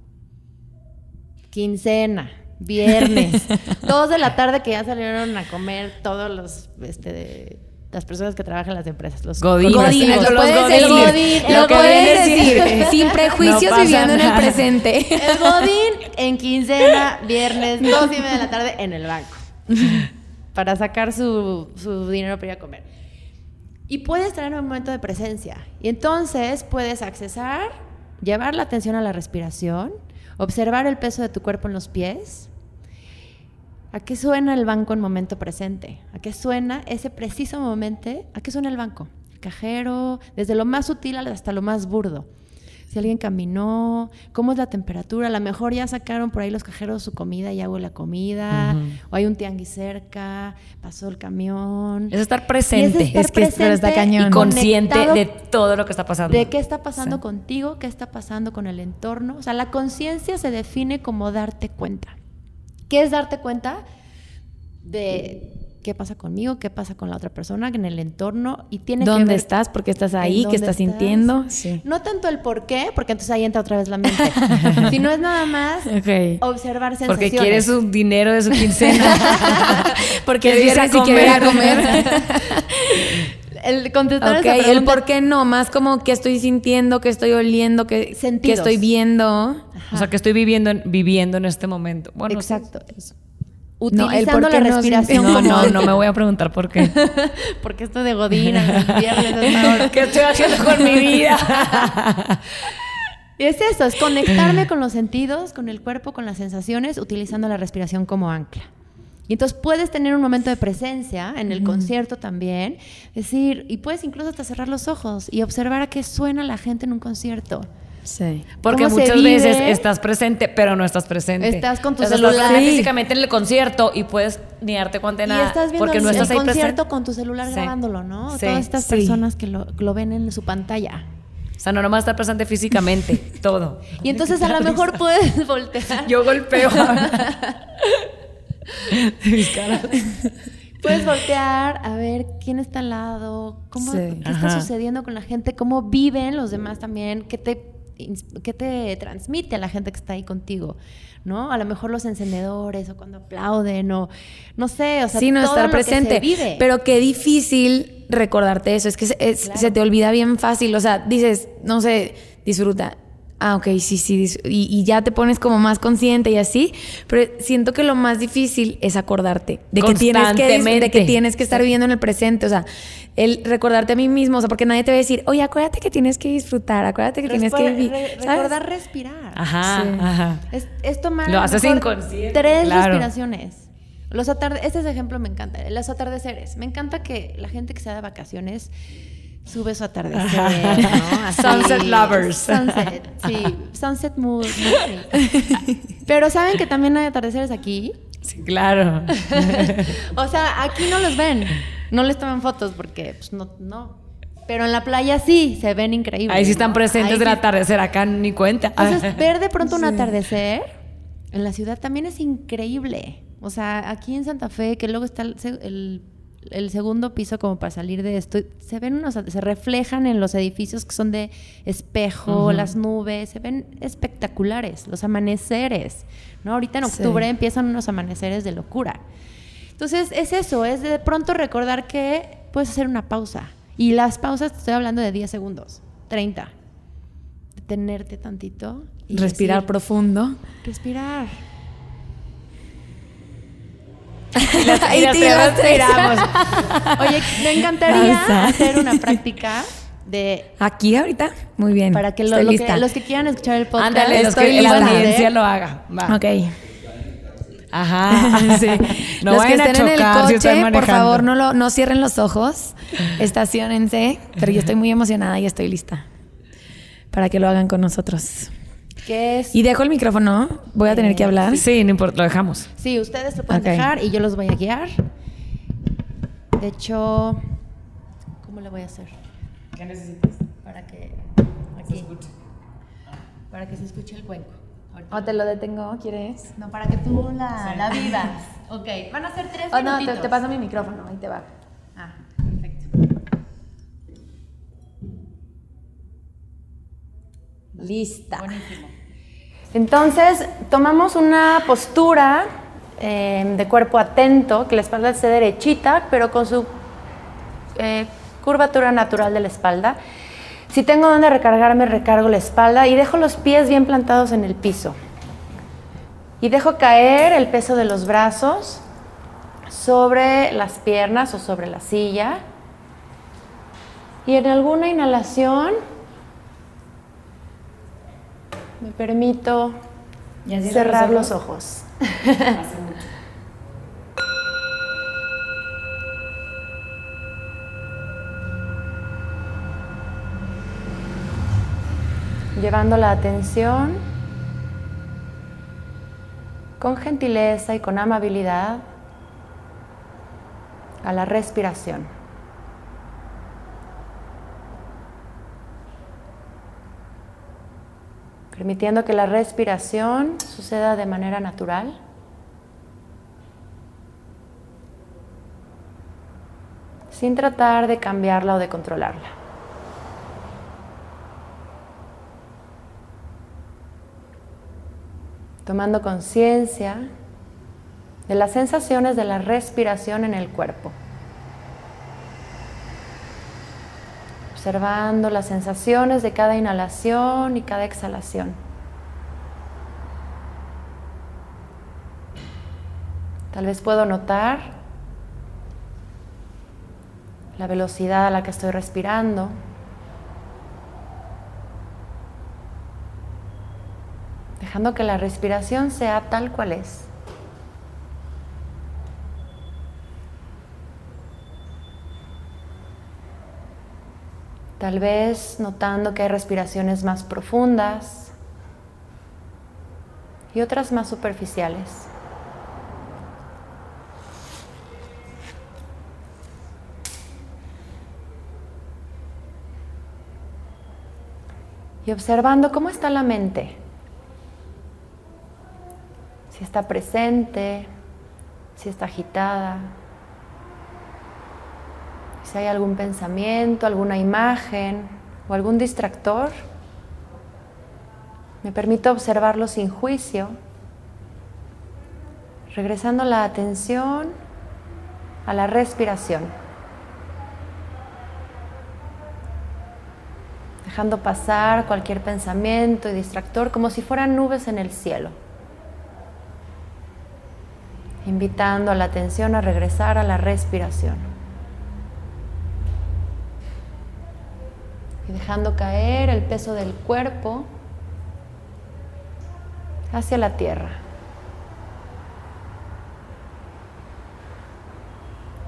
[SPEAKER 4] Quincena, viernes, dos de la tarde que ya salieron a comer todos los, este, de- las personas que trabajan en las empresas. Los
[SPEAKER 2] Godines.
[SPEAKER 1] Godines,
[SPEAKER 2] Los
[SPEAKER 1] lo puedes
[SPEAKER 2] godines.
[SPEAKER 1] decir,
[SPEAKER 4] Godín,
[SPEAKER 1] lo puedes decir, sin prejuicios
[SPEAKER 2] No
[SPEAKER 1] viviendo en el presente.
[SPEAKER 4] El godín en quincena, viernes, dos y media de la tarde en el banco. Para sacar su, su dinero para ir a comer. Y puedes traer un momento de presencia. Y entonces puedes accesar, llevar la atención a la respiración, observar el peso de tu cuerpo en los pies. ¿A qué suena el banco en momento presente? ¿A qué suena ese preciso momento? ¿A qué suena el banco? El cajero, desde lo más sutil hasta lo más burdo. Si alguien caminó, cómo es la temperatura, a lo mejor ya sacaron por ahí los cajeros su comida y hago la comida, o hay un tianguis cerca, pasó el camión.
[SPEAKER 2] Es estar
[SPEAKER 4] Y es
[SPEAKER 2] presente.
[SPEAKER 4] estar
[SPEAKER 1] Es que- pero está
[SPEAKER 4] presente
[SPEAKER 1] cañón.
[SPEAKER 2] y consciente de todo lo que está pasando.
[SPEAKER 4] de qué está pasando
[SPEAKER 2] Sí.
[SPEAKER 4] contigo, qué está pasando con el entorno. O sea, la conciencia se define como darte cuenta. ¿Qué es darte cuenta? De qué pasa conmigo, qué pasa con la otra persona, en el entorno y tiene que
[SPEAKER 1] ¿Dónde
[SPEAKER 4] ver
[SPEAKER 1] estás? ¿Por qué estás ahí? ¿Qué estás
[SPEAKER 4] estás.
[SPEAKER 1] sintiendo? Sí.
[SPEAKER 4] No tanto el por qué, porque entonces ahí entra otra vez la mente, sino es nada más
[SPEAKER 1] Ok.
[SPEAKER 4] observar sensaciones.
[SPEAKER 2] Porque quiere su dinero de su quincena.
[SPEAKER 1] Porque es
[SPEAKER 2] Quiere irse
[SPEAKER 1] viernes
[SPEAKER 2] a
[SPEAKER 1] y quiere ir a
[SPEAKER 2] comer.
[SPEAKER 1] comer.
[SPEAKER 4] el contestar
[SPEAKER 1] ok,
[SPEAKER 4] esa
[SPEAKER 1] el por qué no, más como qué estoy sintiendo, qué estoy oliendo, qué, qué estoy viendo.
[SPEAKER 2] o sea, que estoy viviendo en, viviendo en este momento. Bueno.
[SPEAKER 4] Exacto.
[SPEAKER 1] No, el
[SPEAKER 4] Utilizando
[SPEAKER 1] qué
[SPEAKER 4] la
[SPEAKER 1] no
[SPEAKER 4] respiración
[SPEAKER 2] No,
[SPEAKER 4] como
[SPEAKER 2] no, no me voy a preguntar por qué.
[SPEAKER 4] porque esto de Godín viernes.
[SPEAKER 2] ¿Qué estoy haciendo con mi vida?
[SPEAKER 4] Y es eso, es conectarme con los sentidos, con el cuerpo, con las sensaciones, utilizando la respiración como ancla. Y entonces puedes tener un momento de presencia en el concierto también, decir, y puedes incluso hasta cerrar los ojos y observar a qué suena la gente en un concierto.
[SPEAKER 1] Sí.
[SPEAKER 2] Porque
[SPEAKER 4] ¿Cómo se
[SPEAKER 2] muchas veces estás presente, pero no estás presente.
[SPEAKER 4] Estás con tu
[SPEAKER 2] sea,
[SPEAKER 4] celular.
[SPEAKER 2] Estás
[SPEAKER 1] Sí.
[SPEAKER 2] físicamente en el concierto y puedes ni darte cuenta de
[SPEAKER 4] Y
[SPEAKER 2] nada.
[SPEAKER 4] estás viendo
[SPEAKER 2] porque no estás
[SPEAKER 4] el
[SPEAKER 2] ahí
[SPEAKER 4] concierto
[SPEAKER 2] presente.
[SPEAKER 4] con tu celular
[SPEAKER 2] Sí.
[SPEAKER 4] grabándolo, ¿no?
[SPEAKER 2] Sí.
[SPEAKER 4] Todas estas personas que lo, lo ven en su pantalla.
[SPEAKER 2] O sea, no nomás estar presente físicamente, todo.
[SPEAKER 4] Y entonces a lo mejor puedes voltear.
[SPEAKER 2] Yo golpeo. Mis caras.
[SPEAKER 4] Puedes voltear a ver quién está al lado, cómo,
[SPEAKER 1] Sí.
[SPEAKER 4] qué está sucediendo con la gente, cómo viven los demás también, qué te, qué te transmite a la gente que está ahí contigo, ¿no? A lo mejor los encendedores o cuando aplauden o no sé, o sea,
[SPEAKER 1] sí, no
[SPEAKER 4] todo
[SPEAKER 1] estar
[SPEAKER 4] lo que se
[SPEAKER 1] presente.
[SPEAKER 4] vive.
[SPEAKER 1] Pero qué difícil recordarte eso. Es que se, es-
[SPEAKER 4] Claro.
[SPEAKER 1] se te olvida bien fácil. O sea, dices, no sé, disfruta. Ah, ok, sí, sí. Y, y ya te pones como más consciente y así. Pero siento que lo más difícil es acordarte de que tienes que, de que tienes que estar viviendo en el presente. O sea, el recordarte a mí mismo. O sea, porque nadie te va a decir, oye, acuérdate que tienes que disfrutar. Acuérdate que tienes que vivir.
[SPEAKER 4] re-
[SPEAKER 1] ¿sabes?
[SPEAKER 4] recordar respirar.
[SPEAKER 2] Ajá,
[SPEAKER 1] Sí.
[SPEAKER 2] ajá.
[SPEAKER 4] Es, es tomar
[SPEAKER 2] Lo haces inconsciente,
[SPEAKER 4] Tres
[SPEAKER 2] claro.
[SPEAKER 4] respiraciones. Los atarde este ejemplo me encanta. Los atardeceres. Me encanta que la gente que se da de vacaciones sube su atardecer, ¿no? Así,
[SPEAKER 2] Sunset lovers.
[SPEAKER 4] Sunset, sí. Sunset mood. Pero saben que también hay atardeceres aquí.
[SPEAKER 2] Sí, claro.
[SPEAKER 4] O sea, aquí no los ven. No les toman fotos porque, pues, no, no. Pero en la playa sí, se ven increíbles.
[SPEAKER 2] Ahí sí están
[SPEAKER 4] ¿no?
[SPEAKER 2] presentes
[SPEAKER 4] Ahí
[SPEAKER 2] del
[SPEAKER 4] sí
[SPEAKER 2] atardecer, acá ni cuenta.
[SPEAKER 4] entonces, ver de pronto un atardecer en la ciudad también es increíble. O sea, aquí en Santa Fe, que luego está el, el-
[SPEAKER 1] el segundo piso como para salir de esto, se ven unos, se reflejan en los edificios que son de espejo, las nubes, se ven espectaculares, los amaneceres, ¿no? Ahorita en
[SPEAKER 4] Sí.
[SPEAKER 1] octubre empiezan unos amaneceres de locura. Entonces es eso, es de pronto recordar que puedes hacer una pausa. Y las pausas, te estoy hablando de 10 segundos, 30. Detenerte tantito. y
[SPEAKER 4] Respirar
[SPEAKER 1] decir,
[SPEAKER 4] profundo.
[SPEAKER 1] Respirar.
[SPEAKER 2] Y las, y las respiramos.
[SPEAKER 1] Oye, me encantaría
[SPEAKER 4] Pausa.
[SPEAKER 1] hacer una práctica de
[SPEAKER 4] Aquí ahorita, muy bien.
[SPEAKER 1] para que, lo- que- los que quieran escuchar el podcast
[SPEAKER 2] Ándale, los que la audiencia lo haga. Va.
[SPEAKER 4] Ok.
[SPEAKER 2] Ajá.
[SPEAKER 4] Sí.
[SPEAKER 2] No
[SPEAKER 4] los que
[SPEAKER 2] a
[SPEAKER 4] estén en el
[SPEAKER 2] chocar si están
[SPEAKER 4] coche, por favor, no, lo, no cierren los ojos. Estaciónense. Pero yo estoy muy emocionada y estoy lista para que lo hagan con nosotros.
[SPEAKER 1] Que es
[SPEAKER 4] Y dejo el micrófono. Voy a tener que hablar.
[SPEAKER 2] Sí, no importa, lo dejamos.
[SPEAKER 1] Sí, ustedes lo pueden dejar y yo los voy a guiar. De hecho, ¿cómo le voy a hacer?
[SPEAKER 2] ¿Qué necesitas?
[SPEAKER 1] Para que aquí, para que se escuche el cuenco.
[SPEAKER 4] ¿O te lo detengo? ¿Quieres?
[SPEAKER 1] No, para que tú la, la vivas. Ok, van a ser tres
[SPEAKER 4] Oh, no, te paso mi micrófono. Ahí te va.
[SPEAKER 1] Ah, perfecto.
[SPEAKER 4] Lista.
[SPEAKER 1] Buenísimo.
[SPEAKER 4] Entonces, tomamos una postura eh, de cuerpo atento, que la espalda esté derechita, pero con su eh, curvatura natural de la espalda. Si tengo donde recargarme, recargo la espalda y dejo los pies bien plantados en el piso. Y dejo caer el peso de los brazos sobre las piernas o sobre la silla. Y en alguna inhalación me permito
[SPEAKER 2] ¿Ya cierras
[SPEAKER 4] cerrar
[SPEAKER 2] los
[SPEAKER 4] los ojos. Llevando la atención con gentileza y con amabilidad a la respiración. Permitiendo que la respiración suceda de manera natural. sin tratar de cambiarla o de controlarla. Tomando conciencia de las sensaciones de la respiración en el cuerpo. Observando las sensaciones de cada inhalación y cada exhalación. Tal vez puedo notar la velocidad a la que estoy respirando. Dejando que la respiración sea tal cual es. Tal vez notando que hay respiraciones más profundas y otras más superficiales. Y observando cómo está la mente. Si está presente, si está agitada, si hay algún pensamiento, alguna imagen o algún distractor, me permito observarlo sin juicio, regresando la atención a la respiración, dejando pasar cualquier pensamiento y distractor como si fueran nubes en el cielo, invitando a la atención a regresar a la respiración. Y dejando caer el peso del cuerpo hacia la tierra.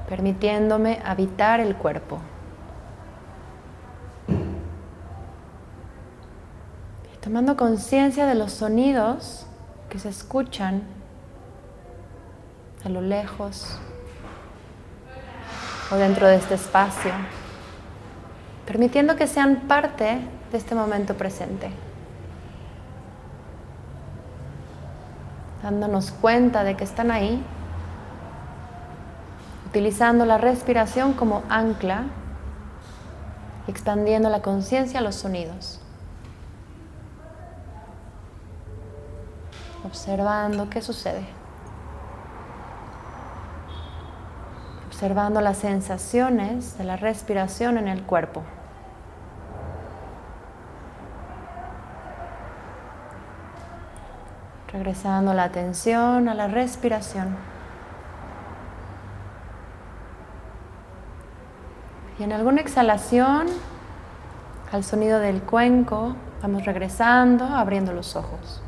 [SPEAKER 4] Permitiéndome habitar el cuerpo. Y tomando conciencia de los sonidos que se escuchan a lo lejos o dentro de este espacio permitiendo que sean parte de este momento presente. Dándonos cuenta de que están ahí utilizando la respiración como ancla, expandiendo la conciencia a los sonidos. Observando qué sucede. Observando las sensaciones de la respiración en el cuerpo. Regresando la atención a la respiración. Y en alguna exhalación, al sonido del cuenco, vamos regresando, abriendo los ojos.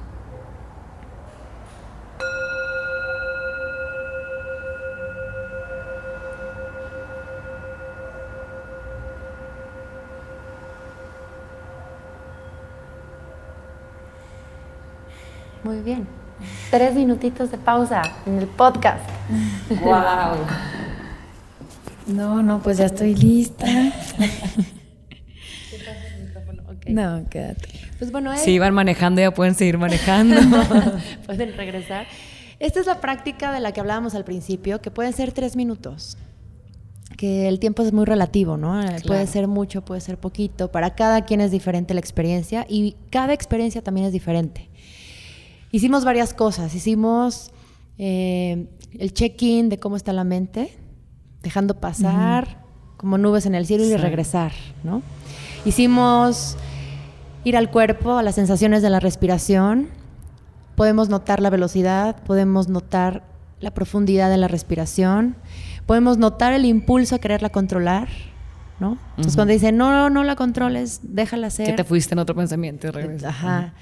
[SPEAKER 4] Muy bien. Tres minutitos de pausa en el podcast.
[SPEAKER 2] ¡Wow!
[SPEAKER 1] No, no, pues ya estoy lista. No, quédate.
[SPEAKER 4] Pues bueno, es-
[SPEAKER 2] Si iban manejando, ya pueden seguir manejando.
[SPEAKER 4] pueden regresar. Esta es la práctica de la que hablábamos al principio, que pueden ser tres minutos. Que el tiempo es muy relativo, ¿no? Eh, Puede ser mucho, puede ser poquito. Para cada quien es diferente la experiencia y cada experiencia también es diferente. Hicimos varias cosas. Hicimos eh, el check-in de cómo está la mente, dejando pasar como nubes en el cielo y regresar, ¿no? Hicimos ir al cuerpo, a las sensaciones de la respiración. Podemos notar la velocidad, podemos notar la profundidad de la respiración, podemos notar el impulso a quererla controlar, ¿no? Entonces cuando dicen, no, no, no la controles, déjala ser.
[SPEAKER 2] que te fuiste en otro pensamiento y regresas.
[SPEAKER 4] Ajá.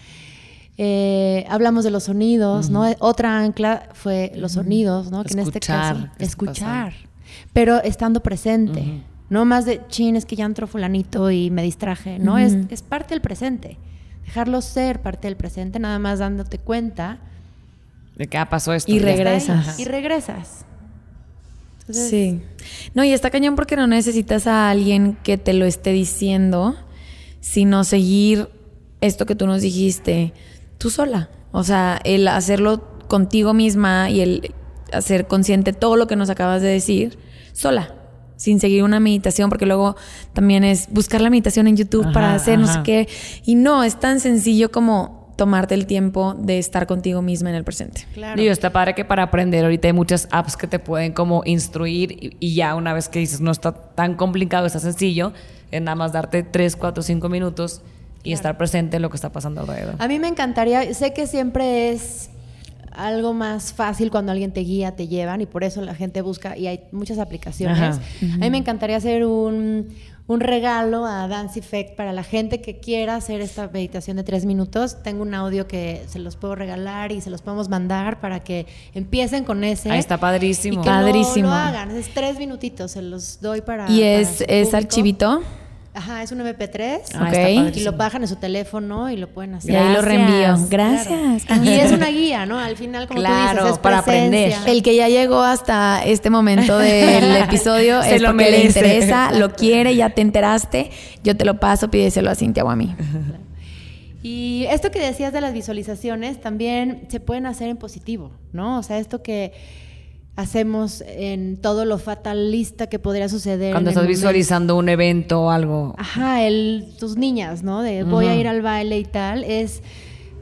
[SPEAKER 4] Eh, hablamos de los sonidos, ¿no? Otra ancla fue los sonidos, ¿no? Que en este
[SPEAKER 2] Escuchar,
[SPEAKER 4] caso, escuchar, pero estando presente. No más de, chin, es que ya entró fulanito y me distraje. No, es, es parte del presente. Dejarlo ser parte del presente, nada más dándote cuenta.
[SPEAKER 2] De que ah, pasó esto.
[SPEAKER 1] Y regresas.
[SPEAKER 4] Y regresas. Entonces,
[SPEAKER 1] Sí. No, y está cañón porque no necesitas a alguien que te lo esté diciendo, sino seguir esto que tú nos dijiste tú sola. O sea, el hacerlo contigo misma y el hacer consciente todo lo que nos acabas de decir sola, sin seguir una meditación, porque luego también es buscar la meditación en YouTube
[SPEAKER 2] Ajá,
[SPEAKER 1] para hacer no sé qué. Y no, es tan sencillo como tomarte el tiempo de estar contigo misma en el presente.
[SPEAKER 4] Claro.
[SPEAKER 2] Digo, está padre que para aprender ahorita hay muchas apps que te pueden como instruir y, y ya una vez que dices no está tan complicado, está sencillo, es nada más darte 3, 4, 5 minutos y estar presente en lo que está pasando alrededor.
[SPEAKER 4] A mí me encantaría, sé que siempre es algo más fácil cuando alguien te guía, te llevan y por eso la gente busca y hay muchas aplicaciones.
[SPEAKER 2] Ajá.
[SPEAKER 4] A mí me encantaría hacer un, un regalo a Dance Effect para la gente que quiera hacer esta meditación de tres minutos. Tengo un audio que se los puedo regalar y se los podemos mandar para que empiecen con ese.
[SPEAKER 2] Ahí está
[SPEAKER 4] Y
[SPEAKER 2] padrísimo.
[SPEAKER 4] que lo-
[SPEAKER 1] Padrísimo.
[SPEAKER 4] Lo, hagan. Es tres minutitos, se los doy para.
[SPEAKER 1] y es, es archivito.
[SPEAKER 4] Ajá, es un MP3.
[SPEAKER 2] Ah,
[SPEAKER 1] Y
[SPEAKER 4] lo bajan en su teléfono y lo pueden hacer.
[SPEAKER 1] Y ahí lo reenvío.
[SPEAKER 2] Gracias.
[SPEAKER 4] Y es una guía, ¿no? Al final, como
[SPEAKER 2] Claro,
[SPEAKER 4] tú dices, es
[SPEAKER 2] para aprender.
[SPEAKER 1] El que ya llegó hasta este momento del episodio
[SPEAKER 2] Se
[SPEAKER 1] es
[SPEAKER 2] lo
[SPEAKER 1] porque le
[SPEAKER 2] merece.
[SPEAKER 1] interesa, lo quiere, ya te enteraste. Yo te lo paso, pídeselo a Cintia o a mí.
[SPEAKER 4] Y esto que decías de las visualizaciones también se pueden hacer en positivo, ¿no? O sea, esto que hacemos en todo lo fatalista que podría suceder.
[SPEAKER 2] Cuando estás visualizando un evento o algo.
[SPEAKER 4] Ajá, el, tus niñas, ¿no? De voy a ir al baile y tal, es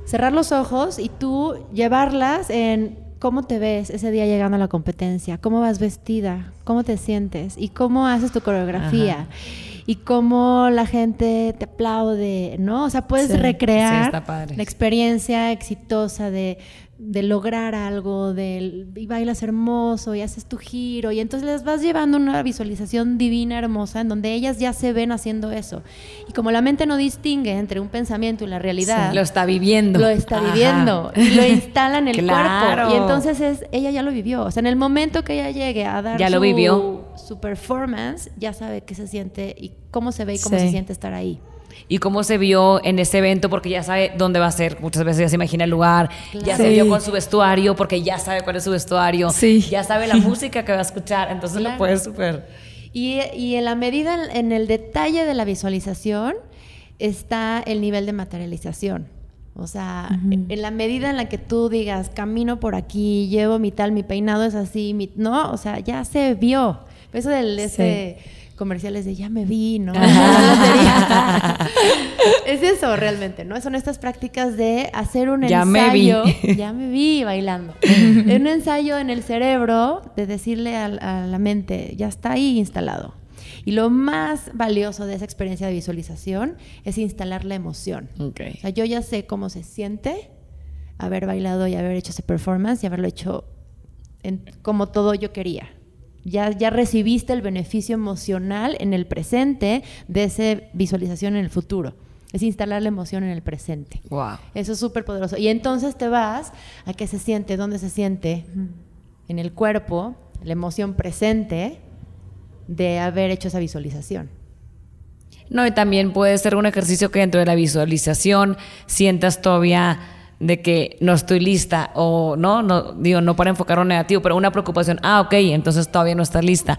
[SPEAKER 4] cerrar los ojos y tú llevarlas en cómo te ves ese día llegando a la competencia, cómo vas vestida, cómo te sientes y cómo haces tu coreografía.
[SPEAKER 2] Ajá.
[SPEAKER 4] Y cómo la gente te aplaude, ¿no? O sea, puedes
[SPEAKER 1] Sí.
[SPEAKER 4] recrear
[SPEAKER 2] Sí,
[SPEAKER 4] la experiencia exitosa de, de lograr algo, de, y bailas hermoso y haces tu giro, y entonces les vas llevando una visualización divina, hermosa, en donde ellas ya se ven haciendo eso. Y como la mente no distingue entre un pensamiento y la realidad,
[SPEAKER 2] Lo está viviendo.
[SPEAKER 4] lo está
[SPEAKER 2] Ajá.
[SPEAKER 4] viviendo y lo instala en el
[SPEAKER 2] Claro.
[SPEAKER 4] cuerpo. Y entonces es, ella ya lo vivió. O sea, en el momento que ella llegue a dar
[SPEAKER 2] Ya lo
[SPEAKER 4] su,
[SPEAKER 2] vivió.
[SPEAKER 4] su performance, ya sabe qué se siente y cómo se ve y cómo
[SPEAKER 1] Sí.
[SPEAKER 4] se siente estar ahí.
[SPEAKER 2] Y cómo se vio en ese evento porque ya sabe dónde va a ser. Muchas veces ya se imagina el lugar, ya se vio con su vestuario porque ya sabe cuál es su vestuario,
[SPEAKER 1] Sí.
[SPEAKER 2] ya sabe la música que va a escuchar, entonces
[SPEAKER 4] Claro.
[SPEAKER 2] lo puede súper.
[SPEAKER 4] Y, y en la medida, en, el detalle de la visualización, está el nivel de materialización. O sea, en la medida en la que tú digas, camino por aquí, llevo mi tal, mi peinado es así, mi, no, o sea, ya se vio. Eso del ese comerciales de ya me vi, ¿no? es eso realmente, ¿no? Son estas prácticas de hacer un
[SPEAKER 2] Ya me
[SPEAKER 4] ensayo.
[SPEAKER 2] vi.
[SPEAKER 4] Ya me vi bailando. un ensayo en el cerebro de decirle a, a la mente, ya está ahí instalado. Y lo más valioso de esa experiencia de visualización es instalar la emoción.
[SPEAKER 2] Ok.
[SPEAKER 4] O sea, yo ya sé cómo se siente haber bailado y haber hecho ese performance y haberlo hecho en- como todo yo quería. Ya, ya recibiste el beneficio emocional en el presente de esa visualización en el futuro. Es instalar la emoción en el presente.
[SPEAKER 2] Wow.
[SPEAKER 4] Eso es súper poderoso. Y entonces te vas a qué se siente, dónde se siente en el cuerpo, la emoción presente de haber hecho esa visualización.
[SPEAKER 2] No, y también puede ser un ejercicio que dentro de la visualización sientas todavía de que no estoy lista o no, no digo, no para enfocar lo negativo, pero una preocupación, ah, ok, entonces todavía no estás lista.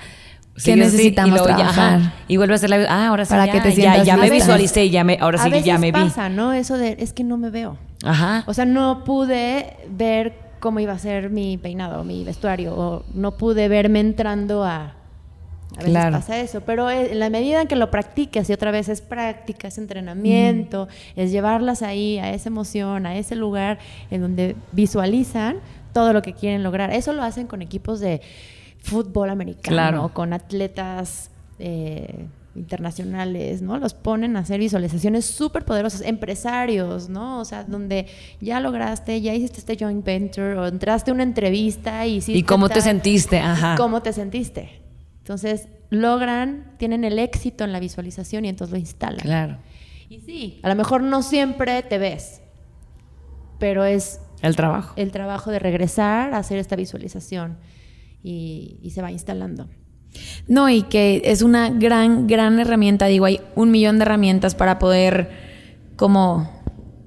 [SPEAKER 2] Sigues así,
[SPEAKER 1] necesitamos
[SPEAKER 2] y luego ya,
[SPEAKER 1] trabajar?
[SPEAKER 2] ajá, y vuelve a hacer la ah, ahora sí
[SPEAKER 1] Para
[SPEAKER 2] ya,
[SPEAKER 1] que te
[SPEAKER 2] ya,
[SPEAKER 1] sientas
[SPEAKER 2] ya me visualicé, ya me, ahora
[SPEAKER 4] a
[SPEAKER 2] sí
[SPEAKER 4] veces
[SPEAKER 2] ya me vi.
[SPEAKER 4] pasa, ¿no? Eso de, es que no me veo.
[SPEAKER 2] Ajá.
[SPEAKER 4] O sea, no pude ver cómo iba a ser mi peinado, mi vestuario, o no pude verme entrando a... A veces
[SPEAKER 2] Claro.
[SPEAKER 4] pasa eso, pero eh, en la medida en que lo practiques, y otra vez es práctica, es entrenamiento, es llevarlas ahí, a esa emoción, a ese lugar en donde visualizan todo lo que quieren lograr. Eso lo hacen con equipos de fútbol americano,
[SPEAKER 2] Claro.
[SPEAKER 4] con atletas eh, internacionales, ¿no? Los ponen a hacer visualizaciones súper poderosas, empresarios, ¿no? O sea, donde ya lograste, ya hiciste este joint venture o entraste a una entrevista y hiciste
[SPEAKER 2] ¿Y cómo te sentiste? Ajá.
[SPEAKER 4] ¿Cómo te sentiste? Entonces, logran, tienen el éxito en la visualización y entonces lo instalan.
[SPEAKER 2] Claro.
[SPEAKER 4] Y sí, a lo mejor no siempre te ves, pero es
[SPEAKER 2] El trabajo.
[SPEAKER 4] el trabajo de regresar a hacer esta visualización y, y se va instalando.
[SPEAKER 1] No, y que es una gran, gran herramienta. Digo, hay un millón de herramientas para poder como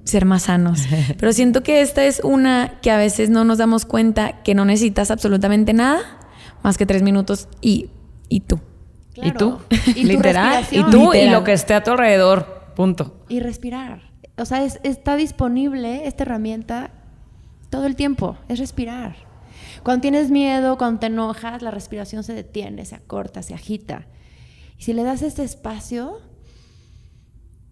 [SPEAKER 1] ser más sanos. Pero siento que esta es una que a veces no nos damos cuenta que no necesitas absolutamente nada más que tres minutos y, y tú.
[SPEAKER 2] ¿Y tú?
[SPEAKER 4] Y
[SPEAKER 2] Literal. Y tú y lo que esté a tu alrededor. Punto.
[SPEAKER 4] Y respirar. O sea, es- está disponible esta herramienta todo el tiempo. Es respirar. Cuando tienes miedo, cuando te enojas, la respiración se detiene, se acorta, se agita. Y si le das este espacio,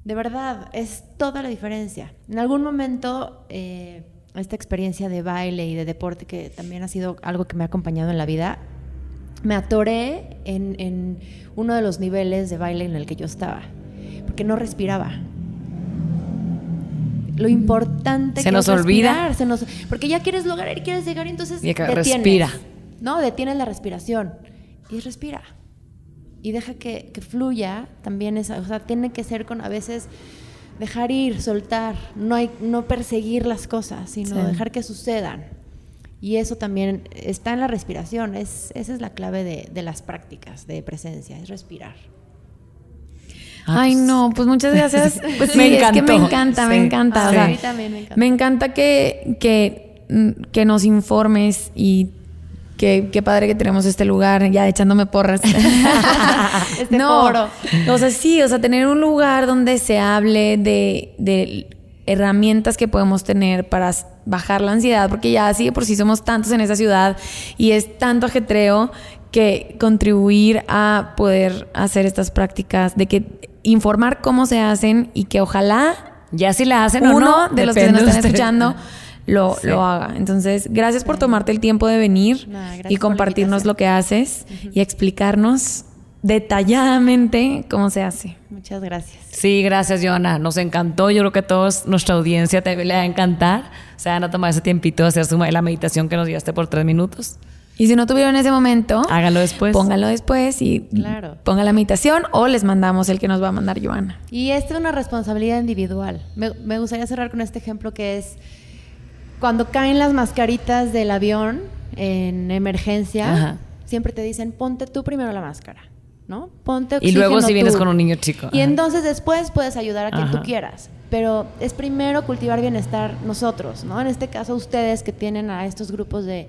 [SPEAKER 4] de verdad, es toda la diferencia. En algún momento, eh, esta experiencia de baile y de deporte, que también ha sido algo que me ha acompañado en la vida, me atoré en, en uno de los niveles de baile en el que yo estaba, porque no respiraba. Lo importante
[SPEAKER 2] Se
[SPEAKER 4] que
[SPEAKER 2] nos
[SPEAKER 4] es
[SPEAKER 2] olvida.
[SPEAKER 4] se nos- porque ya quieres lograr y quieres llegar y entonces
[SPEAKER 2] Y
[SPEAKER 4] detienes,
[SPEAKER 2] respira.
[SPEAKER 4] No, detienes la respiración y respira y deja que, que fluya también esa, o sea, tiene que ser con a veces dejar ir, soltar, no hay, no perseguir las cosas, sino
[SPEAKER 1] Sí.
[SPEAKER 4] dejar que sucedan. Y eso también está en la respiración, es, esa es la clave de, de las prácticas de presencia, es respirar.
[SPEAKER 2] Ah,
[SPEAKER 1] Ay,
[SPEAKER 2] pues,
[SPEAKER 1] no, pues muchas gracias. Pues sí,
[SPEAKER 2] Me
[SPEAKER 1] es que me
[SPEAKER 2] encantó.
[SPEAKER 1] encanta, me encanta. o
[SPEAKER 2] sí.
[SPEAKER 1] sea,
[SPEAKER 4] A mí también me encanta.
[SPEAKER 1] Me encanta que, que, mm, que nos informes y que qué padre que tenemos este lugar, ya echándome porras.
[SPEAKER 4] Este
[SPEAKER 1] no,
[SPEAKER 4] foro.
[SPEAKER 1] o sea, sí, o sea, tener un lugar donde se hable de, de herramientas que podemos tener para bajar la ansiedad, porque ya así de por sí somos tantos en esa ciudad y es tanto ajetreo que contribuir a poder hacer estas prácticas, de que informar cómo se hacen y que ojalá
[SPEAKER 2] Ya si la hacen o
[SPEAKER 1] uno
[SPEAKER 2] no.
[SPEAKER 1] de los que se nos están escuchando lo,
[SPEAKER 2] Sí.
[SPEAKER 1] lo haga. Entonces, gracias por tomarte el tiempo de venir y compartirnos lo que haces y explicarnos detalladamente cómo se hace.
[SPEAKER 4] Muchas gracias.
[SPEAKER 2] Sí, gracias, Joana. Nos encantó. Yo creo que a todos nuestra audiencia también le va a encantar. Se van a tomar ese tiempito de hacer su- la meditación que nos guiaste por tres minutos.
[SPEAKER 1] Y si no tuvieron ese momento,
[SPEAKER 2] Háganlo después.
[SPEAKER 1] pónganlo después y
[SPEAKER 4] Claro.
[SPEAKER 1] pongan la meditación o les mandamos el que nos va a mandar Joana.
[SPEAKER 4] Y esta es una responsabilidad individual. Me, me gustaría cerrar con este ejemplo que es cuando caen las mascaritas del avión en emergencia,
[SPEAKER 2] Ajá.
[SPEAKER 4] siempre te dicen ponte tú primero la máscara, ¿no? Ponte
[SPEAKER 2] Y luego
[SPEAKER 4] oxígeno
[SPEAKER 2] si vienes
[SPEAKER 4] tú.
[SPEAKER 2] con un niño chico.
[SPEAKER 4] Y
[SPEAKER 2] Ajá.
[SPEAKER 4] entonces después puedes ayudar a quien
[SPEAKER 2] Ajá.
[SPEAKER 4] tú quieras. Pero es primero cultivar bienestar nosotros, ¿no? En este caso ustedes que tienen a estos grupos de,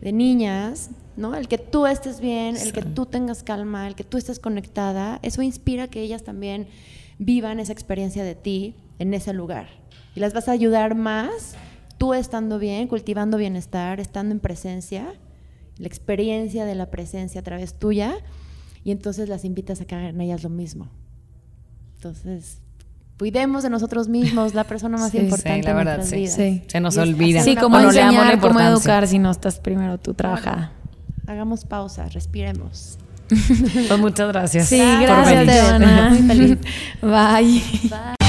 [SPEAKER 4] de niñas, ¿no? El que tú estés bien, el que tú tengas calma, el que tú estés conectada, eso inspira que ellas también vivan esa experiencia de ti en ese lugar. Y las vas a ayudar más tú estando bien, cultivando bienestar, estando en presencia, la experiencia de la presencia a través tuya, y entonces las invitas a que hagan ellas lo mismo. Entonces, cuidemos de nosotros mismos, la persona más
[SPEAKER 1] Sí,
[SPEAKER 4] importante
[SPEAKER 2] sí, la verdad, sí.
[SPEAKER 4] vidas.
[SPEAKER 1] Sí.
[SPEAKER 2] Se nos olvida.
[SPEAKER 1] Sí, como
[SPEAKER 2] O no le damos la
[SPEAKER 1] enseñar, cómo
[SPEAKER 2] importancia.
[SPEAKER 1] educar si no estás primero tú trabajada.
[SPEAKER 4] Hagamos pausa, respiremos.
[SPEAKER 2] Pues muchas gracias.
[SPEAKER 1] Sí, gracias.
[SPEAKER 4] Muy feliz.
[SPEAKER 1] Bye.
[SPEAKER 4] Bye.